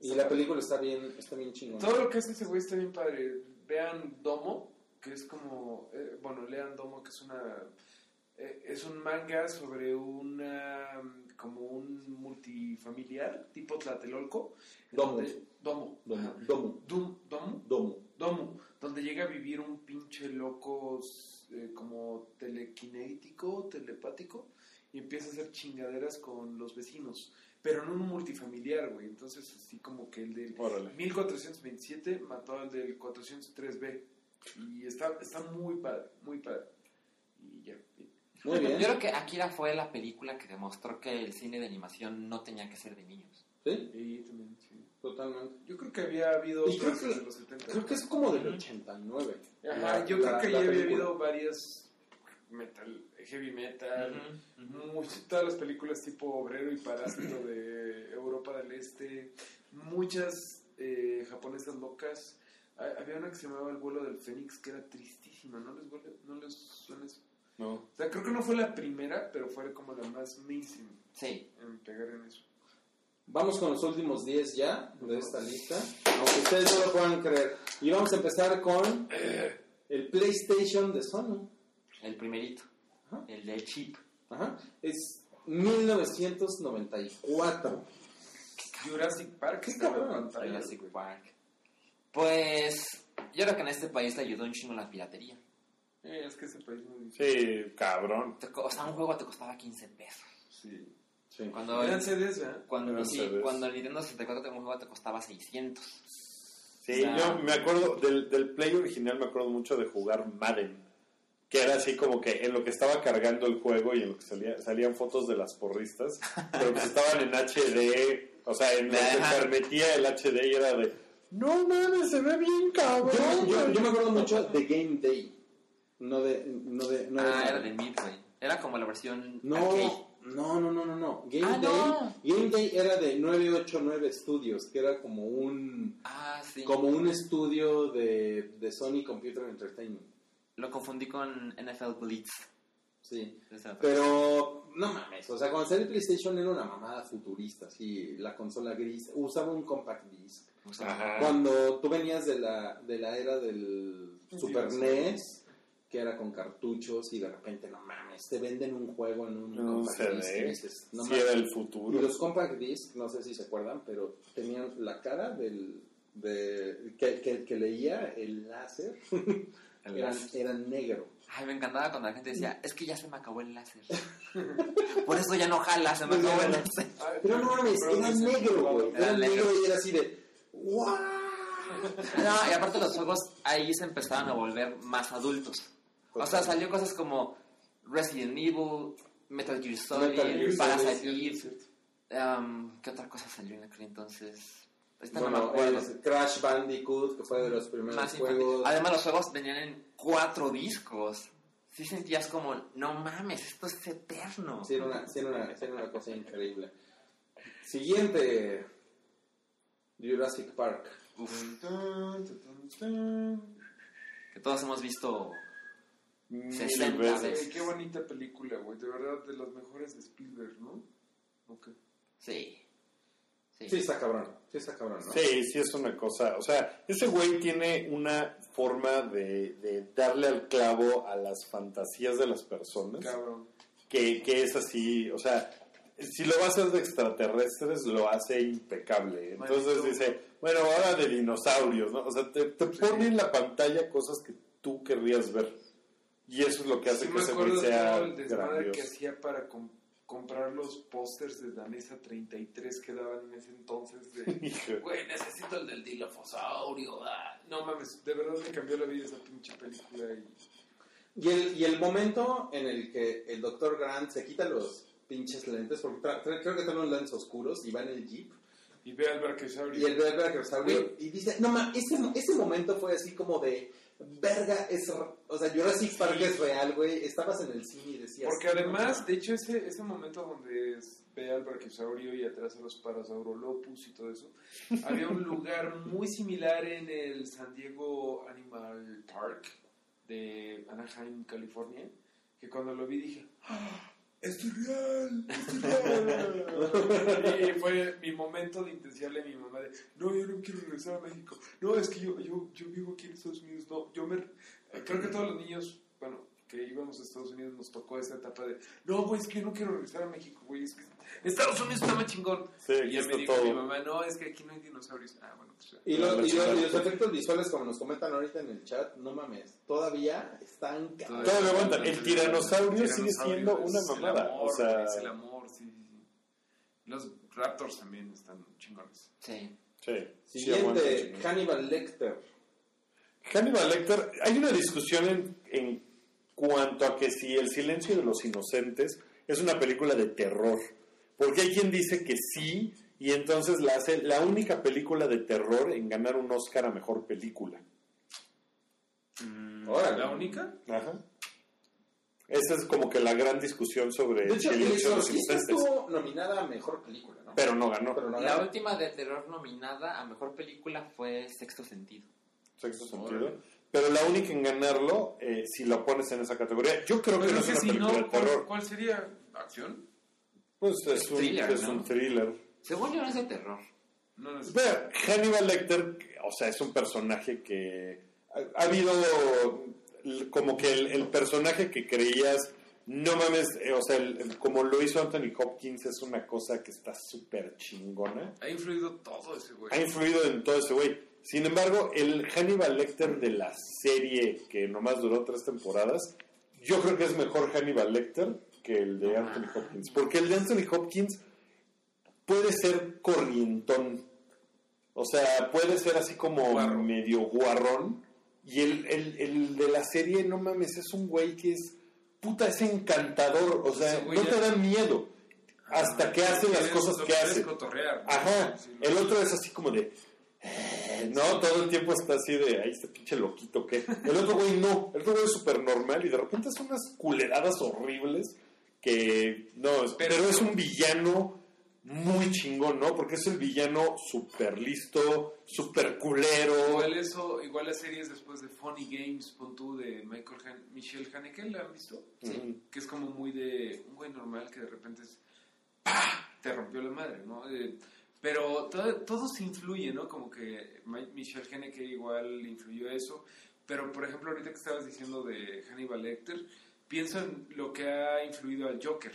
Y la película está bien, está bien chingona. Todo lo que hace ese güey está bien padre. Vean Domo, que es como, eh, bueno, lean Domo, que es una, eh, es un manga sobre una, como un multifamiliar, tipo Tlatelolco. Domo. donde- Domo. Domo. ajá. Domo. Dum- Domo. Domo. Domo, donde llega a vivir un pinche loco eh, como telequinético, telepático, y empieza a hacer chingaderas con los vecinos, pero en un multifamiliar, güey. Entonces, así como que el del Órale. 1427 mató al del 403B. Y está, está muy padre, muy padre. Y ya. Muy Yo bien. creo que Akira fue la película que demostró que el cine de animación no tenía que ser de niños. Sí, Y también, sí. totalmente. Yo creo que había habido Y creo que- los 70. Creo que es como del 89. Ajá, La- yo la- creo que la ya había habido varias metal, heavy metal, muy- todas las películas tipo Obrero y Parásito de Europa del Este, muchas eh, japonesas locas. Ha- Había una que se llamaba El vuelo del Fénix, que era tristísima, ¿no les, huele- no les suena eso? No. O sea, creo que no fue la primera, pero fue como la más mainstream Sí. en pegar en eso. Vamos con los últimos 10 ya de esta lista, aunque ustedes no lo puedan creer. Y vamos a empezar con el PlayStation de Sony. El primerito. Ajá. El de chip. Ajá. Es 1994. Jurassic Park Qué cabrón. Jurassic Park. Pues yo creo que en este país le ayudó un chingo la piratería. Eh, es que ese país muy difícil. Sí, cabrón. Te o sea, un juego te costaba 15 pesos. Sí. Sí. Cuando, Eran CDs, ¿verdad? cuando, sí, CDs. cuando el Nintendo 64 te- un juego te costaba 600. Sí, O sea- yo me acuerdo del, del Play original, me acuerdo mucho de jugar Madden. Que era así como que en lo que estaba cargando el juego y en lo que salía, salían fotos de las porristas, pero pues estaban en HD, o sea, en lo que permitía el HD y era de, no mames, se ve bien cabrón. Yo, yo- yo me acuerdo mucho de Game Day. No de. No de, no de Ah, era de Midway. Era como la versión No, arcade. no, no, no, no, no. Game Ah, Day. no. Game Day era de 989 Studios, que era como un. Ah, sí. Como un estudio de, de Sony Computer Entertainment. Lo confundí con NFL Blitz. Sí. Pero, no mames, o sea, cuando salió el PlayStation era una mamada futurista, así, la consola gris, usaba un compact disc. Ajá. Cuando tú venías de la, de la era del Super sí. NES, que era con cartuchos, y de repente, no mames, te venden un juego en un No compact se disc, y dices, no sí mames. era el Y futuro. los compact disc, no sé si se acuerdan, pero tenían la cara del... De, que, que, que leía el láser, El era, láser. era negro. Ay, me encantaba cuando la gente decía, es que ya se me acabó el láser. Por eso ya no jala, se me acabó el láser. Pero no mames, era negro, güey. Era Era negro y era así de. ¡Wow! No, y aparte los juegos ahí se empezaban a volver más adultos. O sea, salió cosas como Resident Evil, Metal Gear Solid, Metal Gear Solid, Parasite Eve. um, ¿Qué otra cosa salió en aquel entonces? Ahorita no me Bueno, acuerdo. es Crash Bandicoot, que fue de los primeros Más infantil. juegos. Además, los juegos venían en cuatro discos. Sí sentías como, no mames, esto es eterno. Sí, era una, sí, era una, sí, era una cosa increíble. Siguiente: Jurassic Park. Uf, que todos hemos visto. Mil 60 veces. qué bonita película, güey. De verdad, de las mejores de Spielberg, ¿no? Ok. Sí. Sí. Sí, está cabrón. Sí, está cabrón, ¿no? Sí, sí es una cosa. O sea, ese güey tiene una forma de, de darle al clavo a las fantasías de las personas Cabrón. que, que es así. O sea, si lo va a hacer de extraterrestres, lo hace impecable. Entonces dice, bueno, ahora de dinosaurios, ¿no? O sea, te, te pone en la pantalla cosas que tú querrías ver. Y eso es lo que hace Sí que me ese güey sea desmadre que grandioso. hacía para com- comprar los pósters de Danesa 33 que daban en ese entonces de... Güey, necesito el del dilofosaurio. ah". No mames, de verdad me cambió la vida esa pinche película. Y... Y el, y el momento en el que el Dr. Grant se quita los pinches lentes, porque creo que trae unos lentes oscuros y va en el jeep, Y ve al Brachiosaurus. y él ve al Brachiosaurus y dice, no mames, ese, ese momento fue así como de, verga, es, r- o sea, Jurassic Park es real, güey, estabas en el cine y decías... Porque además, de hecho, ese, ese momento donde es- ve al Brachiosaurus y atrás a los Parasaurolopus y todo eso, había un lugar muy similar en el San Diego Animal Park de Anaheim, California, que cuando lo vi dije, ¡Ah! ¡Esto es real! ¡Esto es real! y fue mi momento de intensiarle a mi mamá de, no, yo no quiero regresar a México. No, es que yo, yo, yo vivo aquí en Estados Unidos. No, yo me... Creo que todos los niños, que íbamos a Estados Unidos nos tocó esta etapa de, no, güey, es que yo no quiero regresar a México, güey, es que Estados Unidos está más chingón. Sí, y ya me dijo todo. mi mamá, no, es que aquí no hay dinosaurios. Ah, bueno, pues ya. Y, lo- La y lo- chingada. y los efectos visuales, como nos comentan ahorita en el chat, no mames, todavía están cabrones. Todavía aguantan. El tiranosaurio sigue Tiranosaurio siendo es una el mamada. amor, O sea, es el amor, sí, sí, sí. Los Raptors también están chingones. Sí. sí, Siguiente. Hannibal Lecter. Hannibal Lecter, hay una discusión en, en cuanto a que si El silencio de los inocentes es una película de terror. Porque hay quien dice que sí, y entonces la hace la única película de terror en ganar un Oscar a mejor película. Órale. ¿La única? Ajá. Esa es como que la gran discusión sobre De hecho, El Inicio de los Inocentes. estuvo nominada a Mejor Película, ¿no? Pero no ganó. Pero no La última de terror nominada a mejor película fue Sexto Sentido. Sexto sentido. Pero la única en ganarlo, eh, si lo pones en esa categoría, yo creo que no es una si película no, de ¿cuál, terror. cuál sería? ¿Acción? Pues es un Thriller, es ¿no? un thriller. Según yo no es de terror. No, no sé. Vea, Hannibal Lecter, o sea, es un personaje que ha, ha habido como que el, el personaje que creías, no mames, eh, o sea, el- el- como lo hizo Anthony Hopkins, es una cosa que está súper chingona. Ha influido todo ese güey. Ha influido en todo ese güey. Sin embargo, el Hannibal Lecter de la serie que nomás duró tres temporadas, yo creo que es mejor Hannibal Lecter que el de Anthony Hopkins. Porque el de Anthony Hopkins puede ser corrientón. O sea, puede ser así como Guarro. medio guarrón. Y el, el, el de la serie, no mames, es un güey que es. Puta, es encantador. O sea, no te da miedo. Hasta que hace las cosas que hace. Ajá. El otro es así como de. No, todo el tiempo está así de. Ahí este pinche loquito que. El otro güey no. El otro güey es súper normal y de repente hace unas culeradas horribles que. No, es- pero, Pero- es un villano muy chingón, ¿no? Porque es el villano súper listo, súper culero. Igual eso, igual las series después de Funny Games, pon tú, de Michael Han Michelle Haneke, ¿la han visto? Ujú. Que es como muy de un güey normal que de repente es, ¡pah! te rompió la madre, ¿no? Eh, pero todo, todo se influye, ¿no? Como que Mi- Michelle Haneke igual influyó eso. Pero, por ejemplo, ahorita que estabas diciendo de Hannibal Lecter, pienso en lo que ha influido al Joker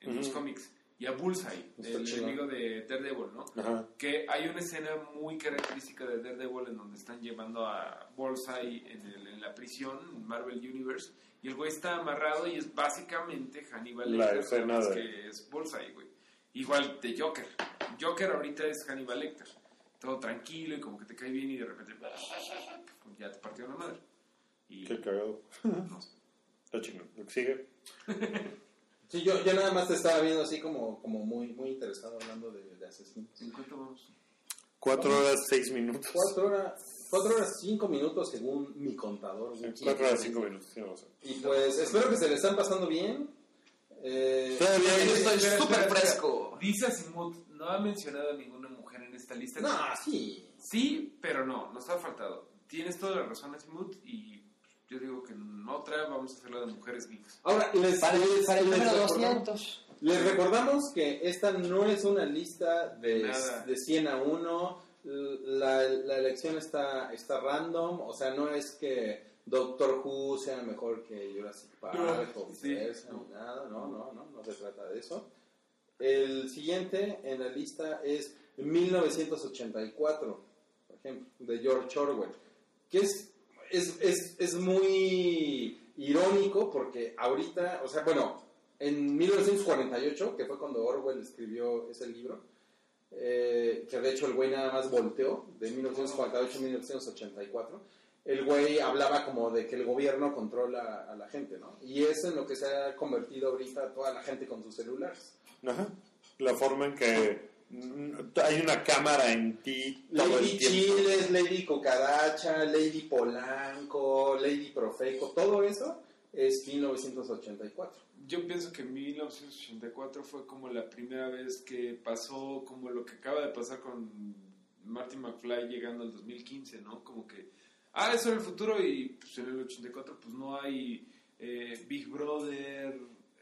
en los Ujú. cómics y a Bullseye, Está el chido. enemigo de Daredevil, ¿no? Ajá. que hay una escena muy característica de Daredevil en donde están llevando a Bullseye en, el- en la prisión, en Marvel Universe, y el güey está amarrado y es básicamente Hannibal La Lecter, escena nada más de- que es Bullseye, güey. Igual de Joker. Joker ahorita es Hannibal Lecter. Todo tranquilo y como que te cae bien y de repente ya te partió la madre. Y Qué cagado. no sé. Está chingón. Lo que sigue. Sí, yo, yo nada más te estaba viendo así como, como muy, muy interesado hablando de, de asesinos. ¿En cuánto vamos? Cuatro horas, seis minutos. Cuatro horas, cuatro horas cinco minutos según mi contador. Wiki. Cuatro horas, cinco minutos. sí, vamos a ver. Y pues espero que se le están pasando bien. Eh, Todavía Espera, súper fresco. Dice Asimov, no ha mencionado a ninguna mujer en esta lista. no, sí. Sí, pero no, nos ha faltado. Tienes toda la razón, Asimut, y yo digo que en otra vamos a hacer la de mujeres geeks. Ahora, les, Para, les- para el les número recordamos, 200. les recordamos que esta no es una lista de, Nada. de 100 a 1. La, la elección está, está random. O sea, no es que Doctor Who sea mejor que Jurassic Park No, o sí, viceversa, no. ni nada. No, no, no, no se trata de eso. El siguiente en la lista es 1984, por ejemplo, de George Orwell, que es, es, es, es muy irónico porque ahorita, o sea, bueno, en 1948, que fue cuando Orwell escribió ese libro, eh, que de hecho el güey nada más volteó, de 1948 a 1984, el güey hablaba como de que el gobierno controla a la gente, ¿no? Y es en lo que se ha convertido ahorita toda la gente con sus celulares. Ajá. La forma en que hay una cámara en ti todo Lady el. Chiles, Lady Cocadacha, Lady Polanco, Lady Profeco, todo eso es 1984. Yo pienso que 1984 fue como la primera vez que pasó como lo que acaba de pasar con Marty McFly llegando al 2015, ¿no? Como que, ah, eso era el futuro y pues, en el 84 pues no hay eh, Big Brother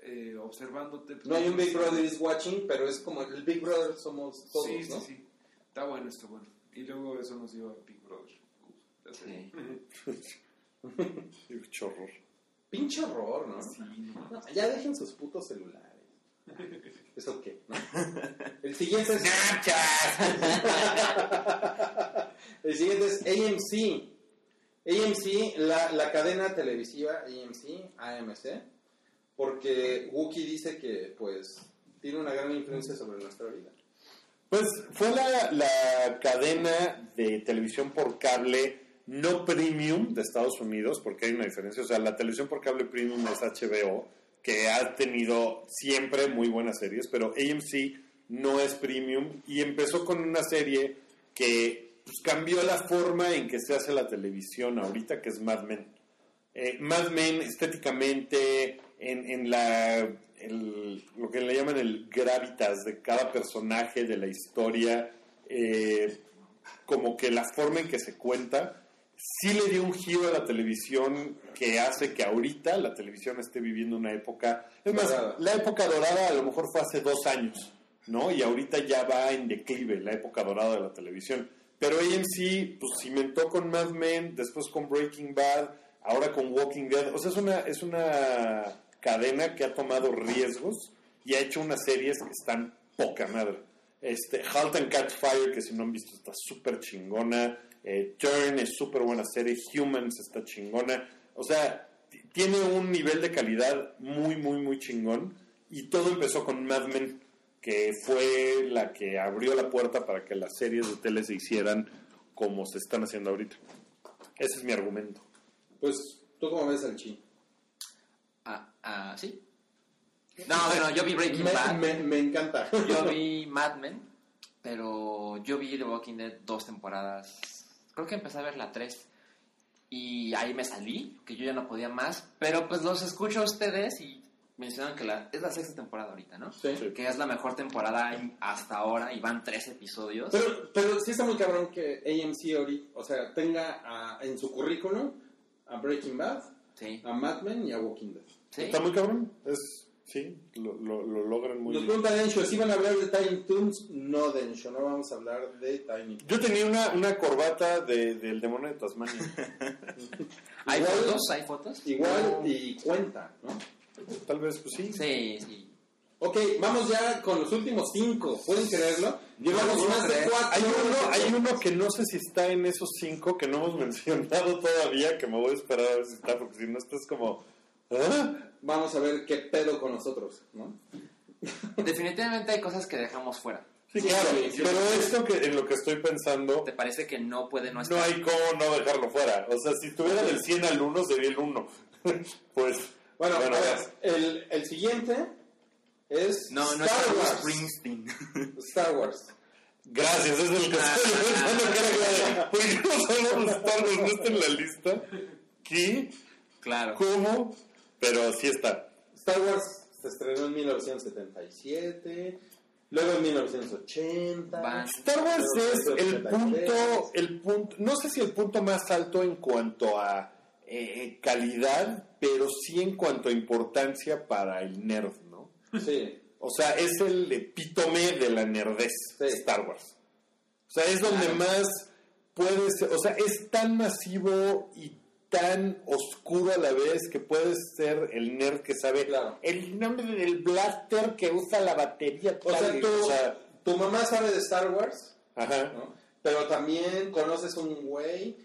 eh, observándote. pues, No hay un Big Brother is watching, pero es como el Big Brother somos todos, sí, sí, ¿no? sí. Está bueno, está bueno. Y luego eso nos lleva a Big Brother. Qué Chorro. Pinche horror, ¿no? Sí, no. Ya dejen sus putos celulares. ¿Eso qué? ¿no? El siguiente es... El siguiente es AMC. AMC, la, la cadena televisiva AMC, AMC, porque Wookie dice que pues tiene una gran influencia sobre nuestra vida. Pues fue la, la cadena de televisión por cable no premium de Estados Unidos, porque hay una diferencia. O sea, la televisión por cable premium es HBO, que ha tenido siempre muy buenas series, pero AMC no es premium y empezó con una serie que pues, cambió la forma en que se hace la televisión ahorita, que es Mad Men. Eh, Mad Men estéticamente en, en la, el- lo que le llaman el gravitas de cada personaje de la historia, eh, como que la forma en que se cuenta, sí le dio un giro a la televisión que hace que ahorita la televisión esté viviendo una época, es más, Dorada. la época dorada a lo mejor fue hace dos años, ¿no? Y ahorita ya va en declive la época dorada de la televisión. Pero AMC, pues cimentó con Mad Men, después con Breaking Bad, ahora con Walking Dead. O sea, es una, es una cadena que ha tomado riesgos y ha hecho unas series que están poca madre. Este, Halt and Catch Fire, que si no han visto está súper chingona. Eh, Turn es súper buena serie. Humans está chingona. O sea, tiene un nivel de calidad muy, muy, muy chingón. Y todo empezó con Mad Men, que fue la que abrió la puerta para que las series de tele se hicieran como se están haciendo ahorita. Ese es mi argumento. Pues, ¿tú cómo ves al? Ah, ah, ¿sí? No, bueno, yo vi Breaking Me, Bad. me, me encanta. Yo vi Mad Men, pero yo vi The Walking Dead dos temporadas. Creo que empecé a ver la tres. Y ahí me salí, que yo ya no podía más. Pero pues los escucho a ustedes y mencionan que la, es la sexta temporada ahorita, ¿no? Sí. Que es la mejor temporada hasta ahora y van tres episodios. Pero, pero sí está muy cabrón que AMC ahorita, o sea, tenga a- en su currículum a Breaking Bad, Sí, a Mad Men y a Walking Dead. Sí. Está muy cabrón. Es, sí, lo, lo- lo logran muy Nos bien. pregunta Densho, ¿sí van a hablar de Tiny Toons? No, Densho, no vamos a hablar de Tiny Toons. Yo tenía una, una corbata de- del demonio de Tasmania. ¿Hay Igual- fotos? ¿Hay fotos? Igual y cuenta, ¿no? Tal vez, pues sí. Sí, sí. Ok, vamos ya con los últimos cinco. ¿Pueden creerlo? Llevamos No, no más de cuatro. Hay uno, hay uno que no sé si está en esos cinco que no hemos mencionado todavía, que me voy a esperar a ver si está, porque si no estás como... ¿ah? Vamos a ver qué pedo con nosotros, ¿no? Definitivamente hay cosas que dejamos fuera. Sí, claro, sí, sí. pero esto que en lo que estoy pensando, ¿Te parece que no puede no estar? no hay cómo no dejarlo fuera. O sea, si tuviera del 100 al 1, sería el 1. pues, Bueno, Bueno, a ver, el, el siguiente es No, no es Star Wars. Springsteen. Star Wars. gracias, es el que estoy pensando que era... ¿Por qué no de Star Wars? ¿No está en la lista? ¿Qué? claro. ¿Cómo? Pero sí está. Star Wars se estrenó en 1977, luego en 1980. Van. Star Wars es el 1983. punto, el punto, no sé si el punto más alto en cuanto a eh, calidad, pero sí en cuanto a importancia para el nerd, ¿no? Sí, O sea, es el epítome de la nerdez, Sí. Star Wars. O sea, es donde más puedes, o sea, es tan masivo y tan oscuro a la vez que puedes ser el nerd que sabe Claro. el nombre del blaster que usa la batería. o sea, tal, tú, o sea, tu mamá sabe de Star Wars, ajá. ¿no? Pero también conoces un güey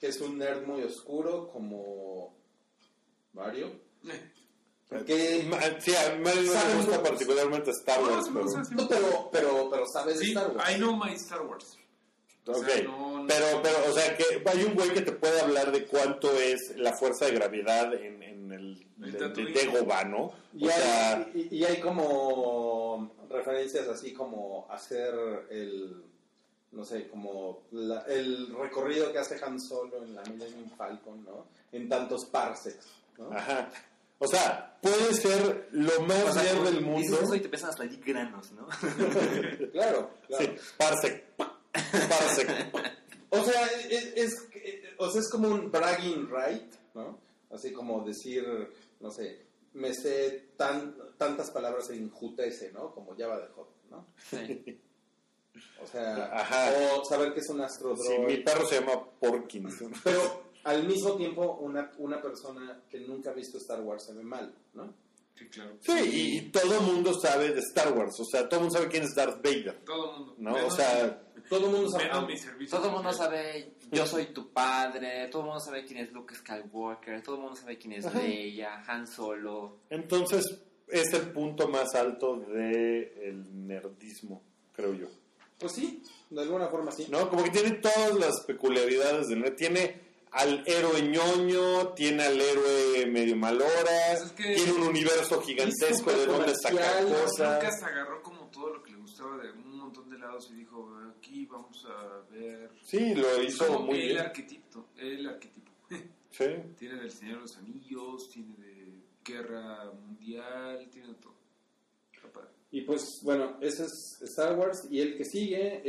que es un nerd muy oscuro como Mario. Que, Ma- Sí, a mí no me gusta particularmente Star Wars, no, pero... no, sí. no, pero, pero, pero sabes de Sí, Star Wars. I know my Star Wars. O Ok, sea, no- no- pero, pero, o sea, que hay un güey que te puede hablar de cuánto es la fuerza de gravedad en, en el El de, Tatooine. de Dagobah, ¿no? Y, O sea, hay, y, y hay como referencias así como hacer el, no sé, como la- el recorrido que hace Han Solo en la Millennium Falcon, ¿no? En tantos parsecs, ¿no? ajá. O sea, puede ser lo más O sea, del dices mundo. eso y te empiezan a salir granos, ¿no? Claro, claro. Sí, parsec. O sea, es, es- o sea, es como un bragging right, ¿no? Así como decir, no sé, me sé tan, tantas palabras en jutese, ¿no? Como Java de Hot, ¿no? Sí. O sea, Ajá. o saber que es un astro Sí, mi perro se llama Porkins. Pero al mismo tiempo, una, una persona que nunca ha visto Star Wars se ve mal, ¿no? Sí, claro. Sí, y, y todo el mundo sabe de Star Wars. O sea, todo el mundo sabe quién es Darth Vader. Todo el mundo. ¿No? O sea, Todo el mundo sabe. menos mi servicio. Todo el mundo sabe, yo soy tu padre, todo el mundo sabe quién es Luke Skywalker, todo el mundo sabe quién es Ajá. Leia, Han Solo. entonces es el punto más alto del nerdismo, creo yo. Pues sí, de alguna forma sí. ¿no? Como que tiene todas las peculiaridades del nerd. Tiene al héroe ñoño, tiene al héroe medio malhora, Pues es que- tiene un universo gigantesco de donde sacar cosas. Lucas agarró como todo lo que le gustaba de y dijo, aquí vamos a ver... Sí, lo hizo muy el bien. arquetipo, el arquetipo. Sí. Tiene del Señor de los Anillos, tiene de... guerra mundial, tiene todo. Y pues, bueno, ese es Star Wars. Y el que sigue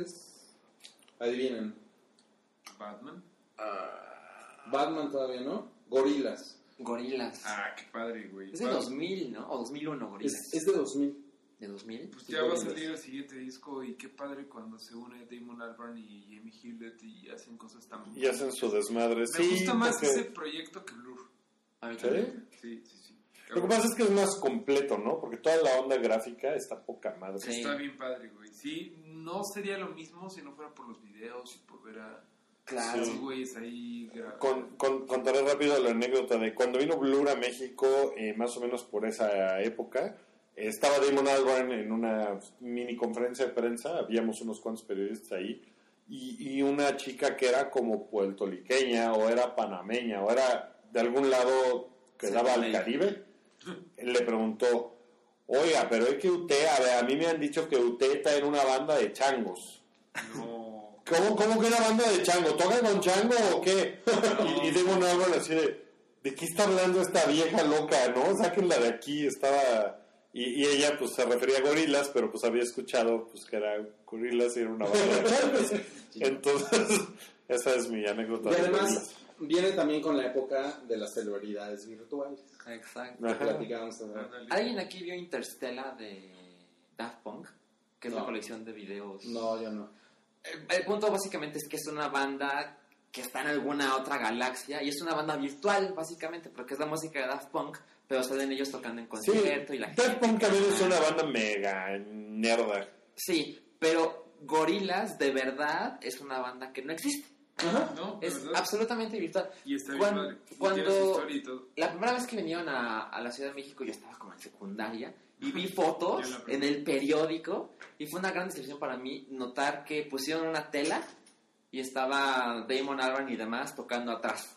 es. Adivinen. Batman. Batman todavía no. Gorilas. Gorilas. Ah, qué padre, güey. es de Va- 2000, ¿no? O 2001, Gorilas. Es, es de 2000. ¿De 2000? Pues Sí, ya va a salir el siguiente disco y qué padre cuando se une Damon Albarn y Jamie Hewlett y hacen cosas tan... Y hacen su desmadre. Me sí, gusta más porque- ese proyecto que Blur. A mí ¿Sí? también. Sí, sí, sí. Lo que pasa es que es más completo, ¿no? Porque toda la onda gráfica está poca madre. Sí. Está bien padre, güey. Sí, no sería lo mismo si no fuera por los videos y por ver a Claro. esos güeyes ahí Con, con- contaré rápido la anécdota de cuando vino Blur a México, eh, más o menos por esa época, estaba Damon Albarn en una mini conferencia de prensa, habíamos unos cuantos periodistas ahí, y, y una chica que era como puertoliqueña, o era panameña, o era de algún lado que daba al. Caribe, le preguntó, oiga, pero es que usted, a ver, a mí me han dicho que usted está en una banda de changos. No. ¿Cómo, ¿Cómo que una banda de chango? ¿Tocan con chango o qué? y, y Damon Albarn así de, ¿de qué está hablando esta vieja loca, no? Sáquenla de aquí, estaba... Y, y ella pues se refería a gorilas, pero pues había escuchado pues que era gorilas y era una banda de. Entonces, esa es mi anécdota. Y de además, viene también con la época de las celebridades virtuales. Exacto. Ándale. ¿Alguien aquí vio Interstellar de Daft Punk? Que es No. la colección de videos. No, yo no. El, el punto básicamente es que es una banda que está en alguna otra galaxia y es una banda virtual básicamente porque es la música de Daft Punk pero salen ellos tocando en Sí, concierto y la gente Daft Punk también es una banda mega nerda. sí pero Gorillaz de verdad es una banda que no existe ¿No? ¿De es verdad? absolutamente virtual Y está bien Cuan- padre. Y cuando- y todo. la primera vez que vinieron a, a la Ciudad de México yo estaba como en secundaria y vi fotos en el periódico y fue una gran decepción para mí notar que pusieron una tela y estaba Damon Albarn y demás tocando atrás.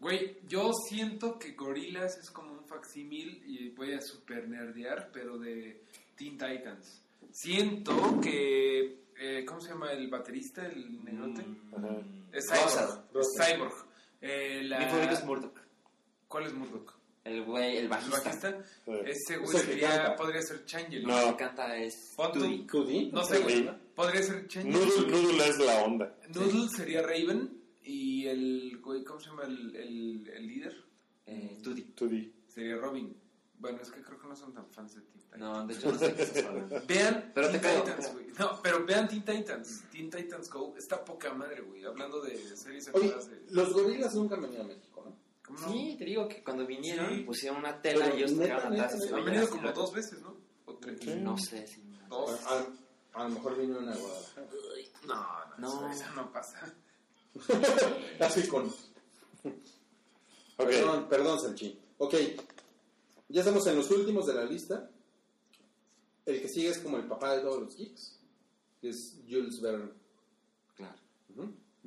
Güey, yo siento que Gorillaz es como un facsímil y voy a super nerdear, pero de Teen Titans. Siento que. eh, ¿Cómo se llama el baterista, el negrote? Ajá. Es. Cyborg. Es Cyborg. Eh, la- Mi favorito es Murdoch. ¿Cuál es Murdoch? El güey, el ¿El bajista. bajista? Sí. Ese Es güey el sería, podría ser Changel. No. El que canta es. ¿Cudi? No sé, güey. Sí. Podría ser Changel. Noodle, Noodle es la onda. Noodle sería Raven. Y el, ¿cómo se llama el, el, el líder? Eh, Tudi. Tú di. Sería Robin. Bueno, es que creo que no son tan fans de Teen Titans. No, de hecho no sé qué hablando. Vean Pero te Teen creo, Titans, güey. No, pero vean Teen Titans. Teen Titans Go está poca madre, güey. Hablando de series Oye, de... los gorilas nunca han venido a México, ¿no? ¿Cómo no? Sí, te digo que cuando vinieron Sí. pusieron una tela Pero y ellos neta, atrás. se. Han venido como dos veces, ¿no? O tres. No sé si... Dos. A, a lo mejor vino una Guadalajara. No, no, No. Eso, eso no pasa. Así con. Ok. Perdón, perdón, Sanchi. Ok, ya estamos en los últimos de la lista. El que sigue es como el papá de todos los geeks, que es Jules Verne. Claro.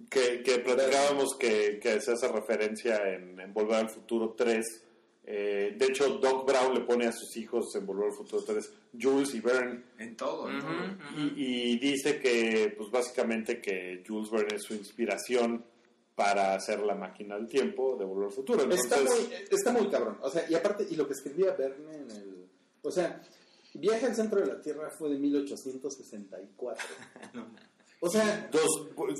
Que platicábamos que, que se hace referencia en, en Volver al Futuro 3. Eh, de hecho, Doc Brown le pone a sus hijos en Volver al Futuro 3 Jules y Verne. En todo, en todo. Y, y dice que, pues básicamente, que Jules Verne es su inspiración para hacer la máquina del tiempo de Volver al Futuro. Entonces, Está, muy, está muy cabrón. O sea, y aparte, y lo que escribía Verne en el. O sea, Viaje al centro de la Tierra fue de 1864. O sea, dos,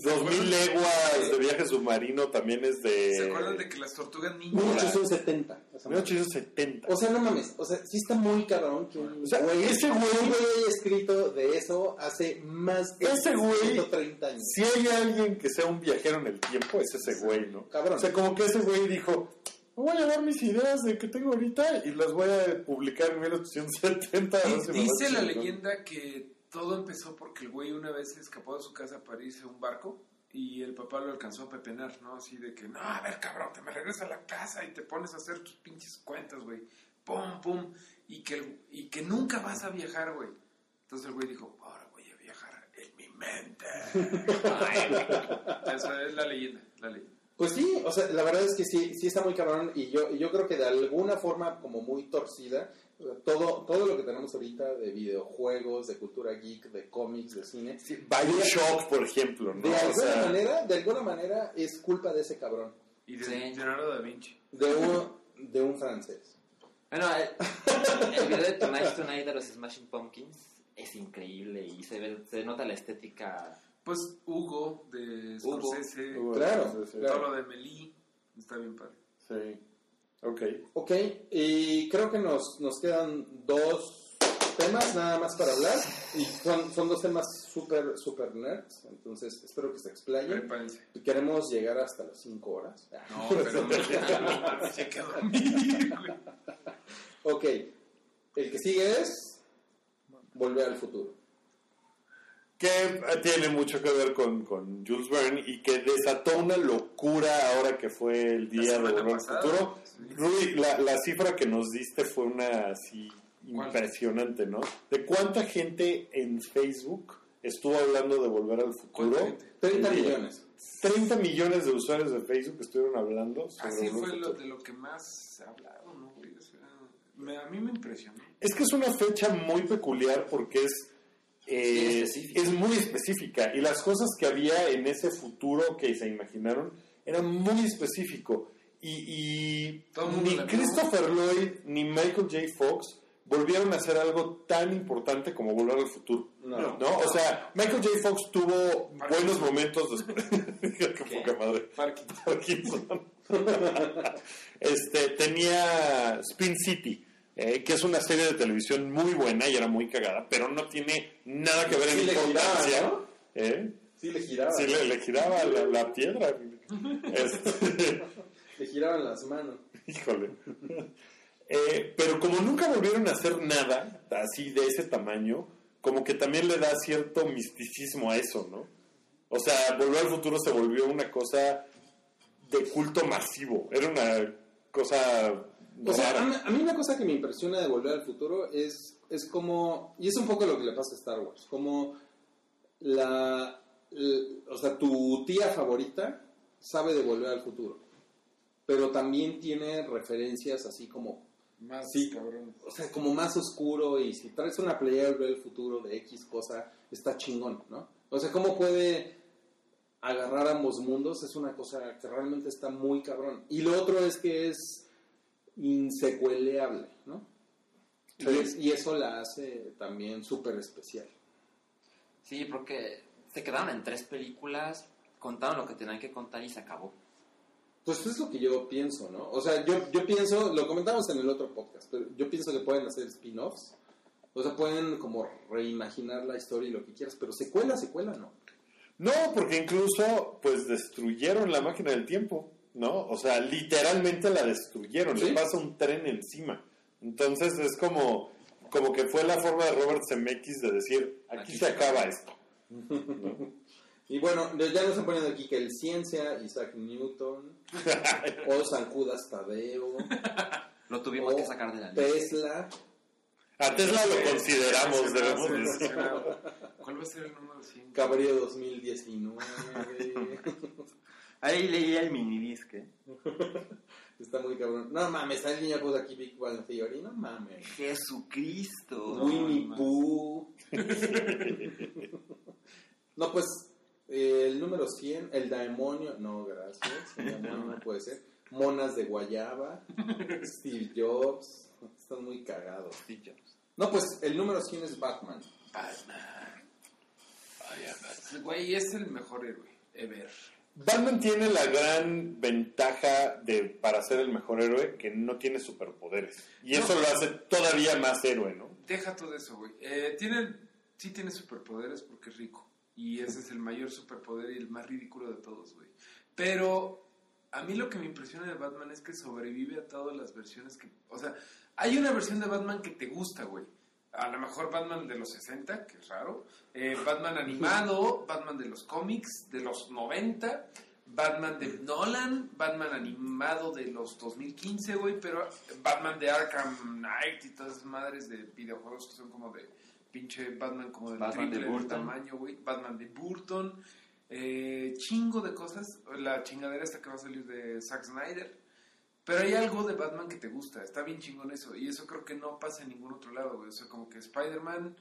dos mil leguas de viaje submarino también es de... ¿Se acuerdan de que las tortugas ninja... 1870. esa madre. 1870. O sea, no mames. O sea, sí está muy cabrón que un O sea, güey, ese güey- haya escrito de eso hace más de Ese güey- 130 años. Si hay alguien que sea un viajero en el tiempo, es ese güey, ¿no? Cabrón. O sea, como que ese güey dijo, me voy a llevar mis ideas de que tengo ahorita y las voy a publicar en 1870. a ver si me va Dice la chingón". leyenda que todo empezó porque el güey una vez se escapó de su casa para irse a un barco y el papá lo alcanzó a pepenar, ¿no? Así de que, no, a ver, cabrón, te me regresas a la casa y te pones a hacer tus pinches cuentas, güey. Pum, pum. Y que, y que nunca vas a viajar, güey. Entonces el güey dijo, ahora voy a viajar en mi mente. Esa es la leyenda, la leyenda. Pues sí, o sea, la verdad es que sí, sí está muy cabrón y yo, y yo creo que de alguna forma como muy torcida, todo, todo lo que tenemos ahorita de videojuegos, de cultura geek, de cómics, de cine, Bioshock, por ejemplo, ¿no? de O alguna sea, manera, de alguna manera es culpa de ese cabrón, Y de Sí. Leonardo da Vinci. de un, de un francés. Bueno, el, el video de Tonight Tonight de los Smashing Pumpkins es increíble y se, ve, se nota la estética. Pues Hugo de Hugo. Scorsese, Hugo. Claro, Sí, sí. todo claro. lo de Melí, está bien padre. Sí. Ok. Ok, y creo que nos, nos quedan dos temas nada más para hablar. Y son, son dos temas súper, súper nerds. Entonces espero que se explayen. Y Queremos llegar hasta las 5 horas. No, pero sí hay que dormir. Ok, el que sigue es Volver al futuro. que eh, tiene mucho que ver con, con Jules Verne y que desató una locura ahora que fue el día de Volver al Futuro. Rui, la, la cifra que nos diste fue una así impresionante, ¿no? De cuánta gente en Facebook estuvo hablando de Volver al Futuro. ¿Cuánta gente? 30 Un día. millones. 30 millones de usuarios de Facebook estuvieron hablando sobre Así fue lo, de lo que más se ha hablado, ¿no, güey? O sea, me- a mí me impresionó. Es que es una fecha muy peculiar porque es, eh, es muy específica y las cosas que había en ese futuro que se imaginaron eran muy específico. Y, y ni. Christopher Lloyd ni Michael J. Fox volvieron a hacer algo tan importante como volver al futuro. No. ¿no? O sea, Michael J. Fox tuvo buenos momentos después. Qué poca madre. Parkinson. Parkinson. este, tenía Spin City, eh, que es una serie de televisión muy buena y era muy cagada, pero no tiene nada que ver en Sí importancia. giraba, ¿no? ¿Eh? Sí, le giraba. Sí, le, le giraba la, la piedra. Este, Le giraban las manos. híjole. Eh, pero como nunca volvieron a hacer nada así de ese tamaño, como que también le da cierto misticismo a eso, ¿no? O sea, Volver al Futuro se volvió una cosa de culto masivo. Era una cosa O sea, a rara. mí, a mí una cosa que me impresiona de Volver al Futuro es, es como, y es un poco lo que le pasa a Star Wars, como la, l- o sea, tu tía favorita sabe de Volver al Futuro, pero también tiene referencias así como, Más Sí. cabrón. o sea, como más oscuro y si traes una playa de Volver al Futuro de X cosa, está chingón, ¿no? O sea, ¿cómo puede agarrar ambos mundos? Es una cosa que realmente está muy cabrón. Y lo otro es que es insecueleable, ¿no? Y, es- y eso la hace también súper especial. Sí, porque se quedaron en tres películas, contaron lo que tenían que contar y se acabó. Pues es lo que yo pienso, ¿no? O sea, yo, yo pienso, lo comentamos en el otro podcast, pero yo pienso que pueden hacer spin-offs. O sea, pueden como reimaginar la historia y lo que quieras, pero secuela, secuela, no. No, porque incluso pues destruyeron la máquina del tiempo, ¿no? O sea, literalmente la destruyeron, Sí. le pasa un tren encima. Entonces es como, como que fue la forma de Robert Zemeckis de decir, aquí, Aquí se se acaba esto. Y bueno, ya nos están poniendo aquí que el Ciencia, Isaac Newton, o San Judas Tadeo, Lo tuvimos que sacar de la lista. Tesla. A Tesla lo consideramos, debemos decir. ¿Cuál va a ser el número 100? Cabrillo 2019. Ahí leía el minidisque. Está muy cabrón. No mames, alguien ya puso aquí Big Bang Theory. No mames. Jesucristo. Winnie. Pooh. no, pues eh, el número 100, el demonio. No, gracias. El demonio no puede ser. Monas de Guayaba. Steve Jobs. Están muy cagados. Steve Jobs. No, pues el número 100 es Batman. Güey, es el mejor héroe ever. Batman tiene la gran ventaja de para ser el mejor héroe que no tiene superpoderes. Y eso No. lo hace todavía más héroe, ¿no? Deja todo eso, güey. Eh, tiene, sí tiene superpoderes porque es rico. Y ese es el mayor superpoder y el más ridículo de todos, güey. Pero a mí lo que me impresiona de Batman es que sobrevive a todas las versiones que... O sea, hay una versión de Batman que te gusta, güey. A lo mejor Batman de los 60, que es raro. Eh, Batman animado, Batman de los cómics, de los 90. Batman de Nolan, Batman animado de los 2015, güey, pero Batman de Arkham Knight y todas esas madres de videojuegos que son como de pinche Batman como del Batman de del Burton. tamaño, güey. Batman de Burton, eh, chingo de cosas. La chingadera esta que va a salir de Zack Snyder. Pero hay algo de Batman que te gusta, está bien chingón eso. Y eso creo que no pasa en ningún otro lado, güey. O sea, como que Spider-Man,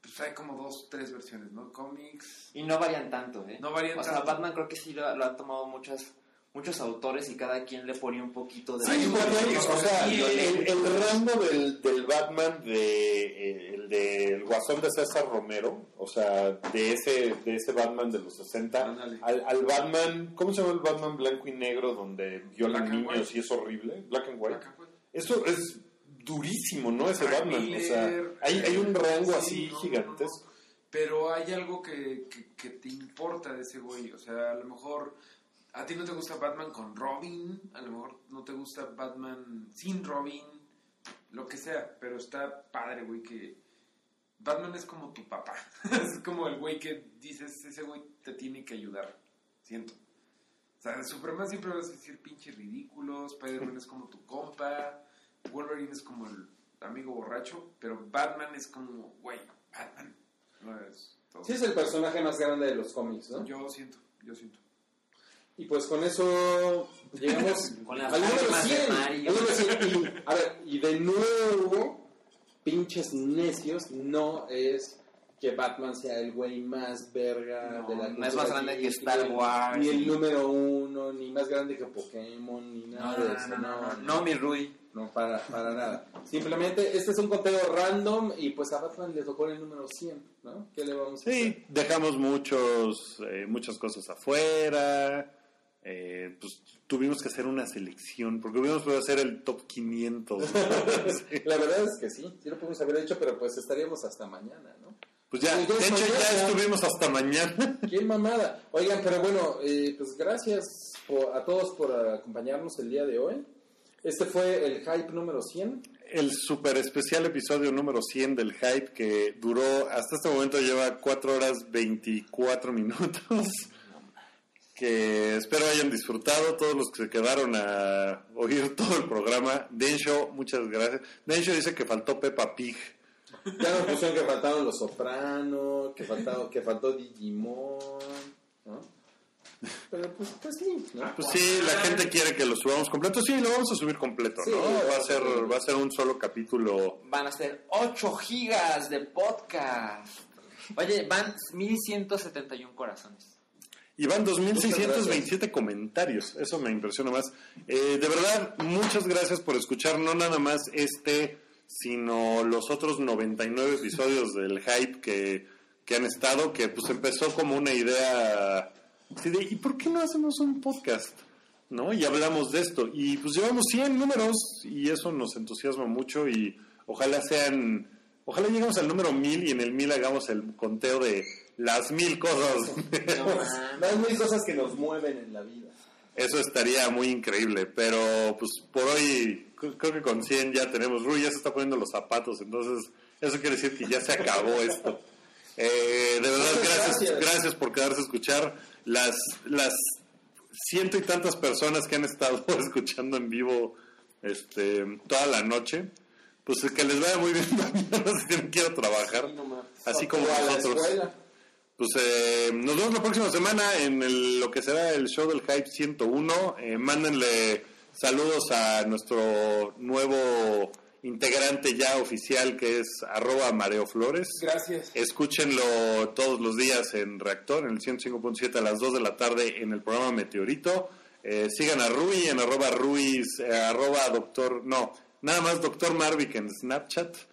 pues hay como dos, tres versiones, ¿no? Cómics. Y no varían tanto, ¿eh? No varían o sea, tanto. Batman creo que sí lo, lo ha tomado muchas muchos autores y cada quien le ponía un poquito de... Sí, o sea, el, el rango del, del Batman de eh, el del Guasón de César Romero, o sea, de ese de ese Batman de los 60 Ándale. al, al Batman, ¿cómo se llama el Batman blanco y negro donde violan niños y es horrible? Black and White. Black and white. Eso es durísimo, ¿no? Ese Frank Batman, o sea, hay, hay un rango sí, así no, no, gigantesco. no. Pero hay algo que, que, que te importa de ese güey. O sea, a lo mejor a ti no te gusta Batman con Robin, a lo mejor no te gusta Batman sin Robin, lo que sea. Pero está padre, güey, que Batman es como tu papá. es como el güey que dices, ese güey te tiene que ayudar. Siento. O sea, de Superman siempre vas a decir pinche ridículo, Spider-Man es como tu compa, Wolverine es como el amigo borracho, pero Batman es como, güey, Batman. No es todo. Sí, es el personaje más grande de los cómics, ¿no? Yo siento, yo siento. Y pues con eso llegamos Con las al número lágrimas de 100. Mario. al número 100. Y, a ver, y de nuevo, pinches necios, no es que Batman sea el güey más verga No, de la no es más grande que Star ni- Wars. Ni el número uno, ni más grande que Pokémon, ni nada no, de no, eso. no, no, no, no, mi Rui. No, para, para nada. Simplemente, este es un conteo random y pues a Batman le tocó el número 100, ¿no? ¿Qué le vamos a hacer? Sí, dejamos muchos, eh, muchas cosas afuera. Eh, pues tuvimos que hacer una selección, porque hubiéramos podido hacer el top 500. ¿no? Sí. La verdad es que sí, sí lo pudimos haber hecho, pero pues estaríamos hasta mañana, ¿no? Pues ya, Pues ya de es hecho ya mañana. estuvimos hasta mañana. ¡Qué mamada! Oigan, pero bueno, eh, pues gracias por- a todos por acompañarnos el día de hoy. Este fue el hype número 100. El super especial episodio número 100 del Hype que duró, hasta este momento lleva 4 horas 24 minutos. Que espero hayan disfrutado todos los que se quedaron a oír todo el programa. Densho, muchas gracias. Densho dice que faltó Peppa Pig. Ya nos pusieron que faltaron los Sopranos, que, faltado, que faltó Digimon, ¿no? Pero pues, pues sí, ¿no? Pues sí, la gente quiere que lo subamos completo. Sí, lo vamos a subir completo, Sí, ¿no? Va a ser, va a ser un solo capítulo. Van a ser 8 gigas de podcast. Oye, van 1171 corazones. Y van Muchas 2.627 comentarios. Eso me impresiona más. Eh, de verdad, muchas gracias por escuchar no nada más este, sino los otros 99 episodios del hype que, que han estado, que pues empezó como una idea así de, ¿y por qué no hacemos un podcast? ¿No? Y hablamos de esto. Y pues llevamos 100 números y eso nos entusiasma mucho y ojalá sean, ojalá lleguemos al número 1000 y en el 1000 hagamos el conteo de las mil cosas. Hay mil cosas que nos mueven en la vida. Eso estaría muy increíble, pero pues por hoy cre- creo que con 100 ya tenemos. Rui ya se está poniendo los zapatos, entonces eso quiere decir que ya se acabó esto. Eh, de verdad, gracias, gracias. gracias por quedarse a escuchar. Las, las ciento y tantas personas que han estado escuchando en vivo este, toda la noche, pues que les vaya muy bien mañana si tienen que ir a trabajar, así como nosotros. Pues eh, nos vemos la próxima semana en el- lo que será el show del Hype 101. Eh, mándenle saludos a nuestro nuevo integrante ya oficial que es arroba Mareo Flores. Gracias. Escúchenlo todos los días en Reactor, en el 105.7 a las 2 de la tarde en el programa Meteorito. Eh, sigan a Rui en arroba Ruiz, eh, arroba doctor, no, nada más doctor Marvick en Snapchat.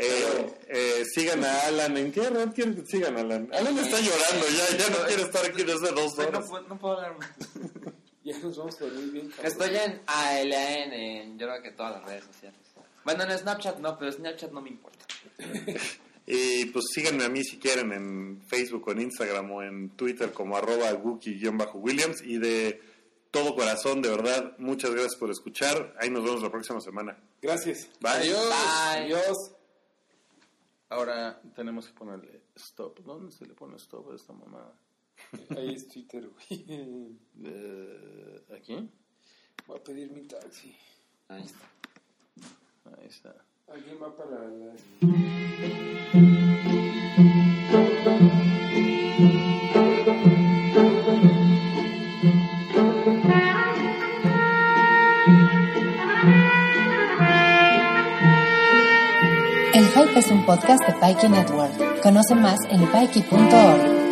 Eh, eh, sigan a Alan, ¿en qué red quieren que sigan a Alan? Alan está llorando ya, ya no quiere estar aquí desde dos No, horas. puedo- no puedo hablar más. Ya nos vamos a dormir bien. cabrón. Estoy en ALN, en yo creo que todas las redes sociales. Bueno, en Snapchat no, pero Snapchat no me importa. Y pues síganme a mí si quieren en Facebook o en Instagram o en Twitter como arroba Wookie-Williams y de todo corazón, de verdad, muchas gracias por escuchar. Ahí nos vemos la próxima semana. Gracias. Bye. Adiós. Bye. Adiós. Ahora tenemos que ponerle stop. ¿Dónde se le pone stop a esta mamada? Ahí es Twitter, güey. Eh, ¿Aquí? Voy a pedir mi taxi. Ahí está. Ahí está. ¿Alguien va para la... podcast de Pikey Network. Conoce más en pikey.org.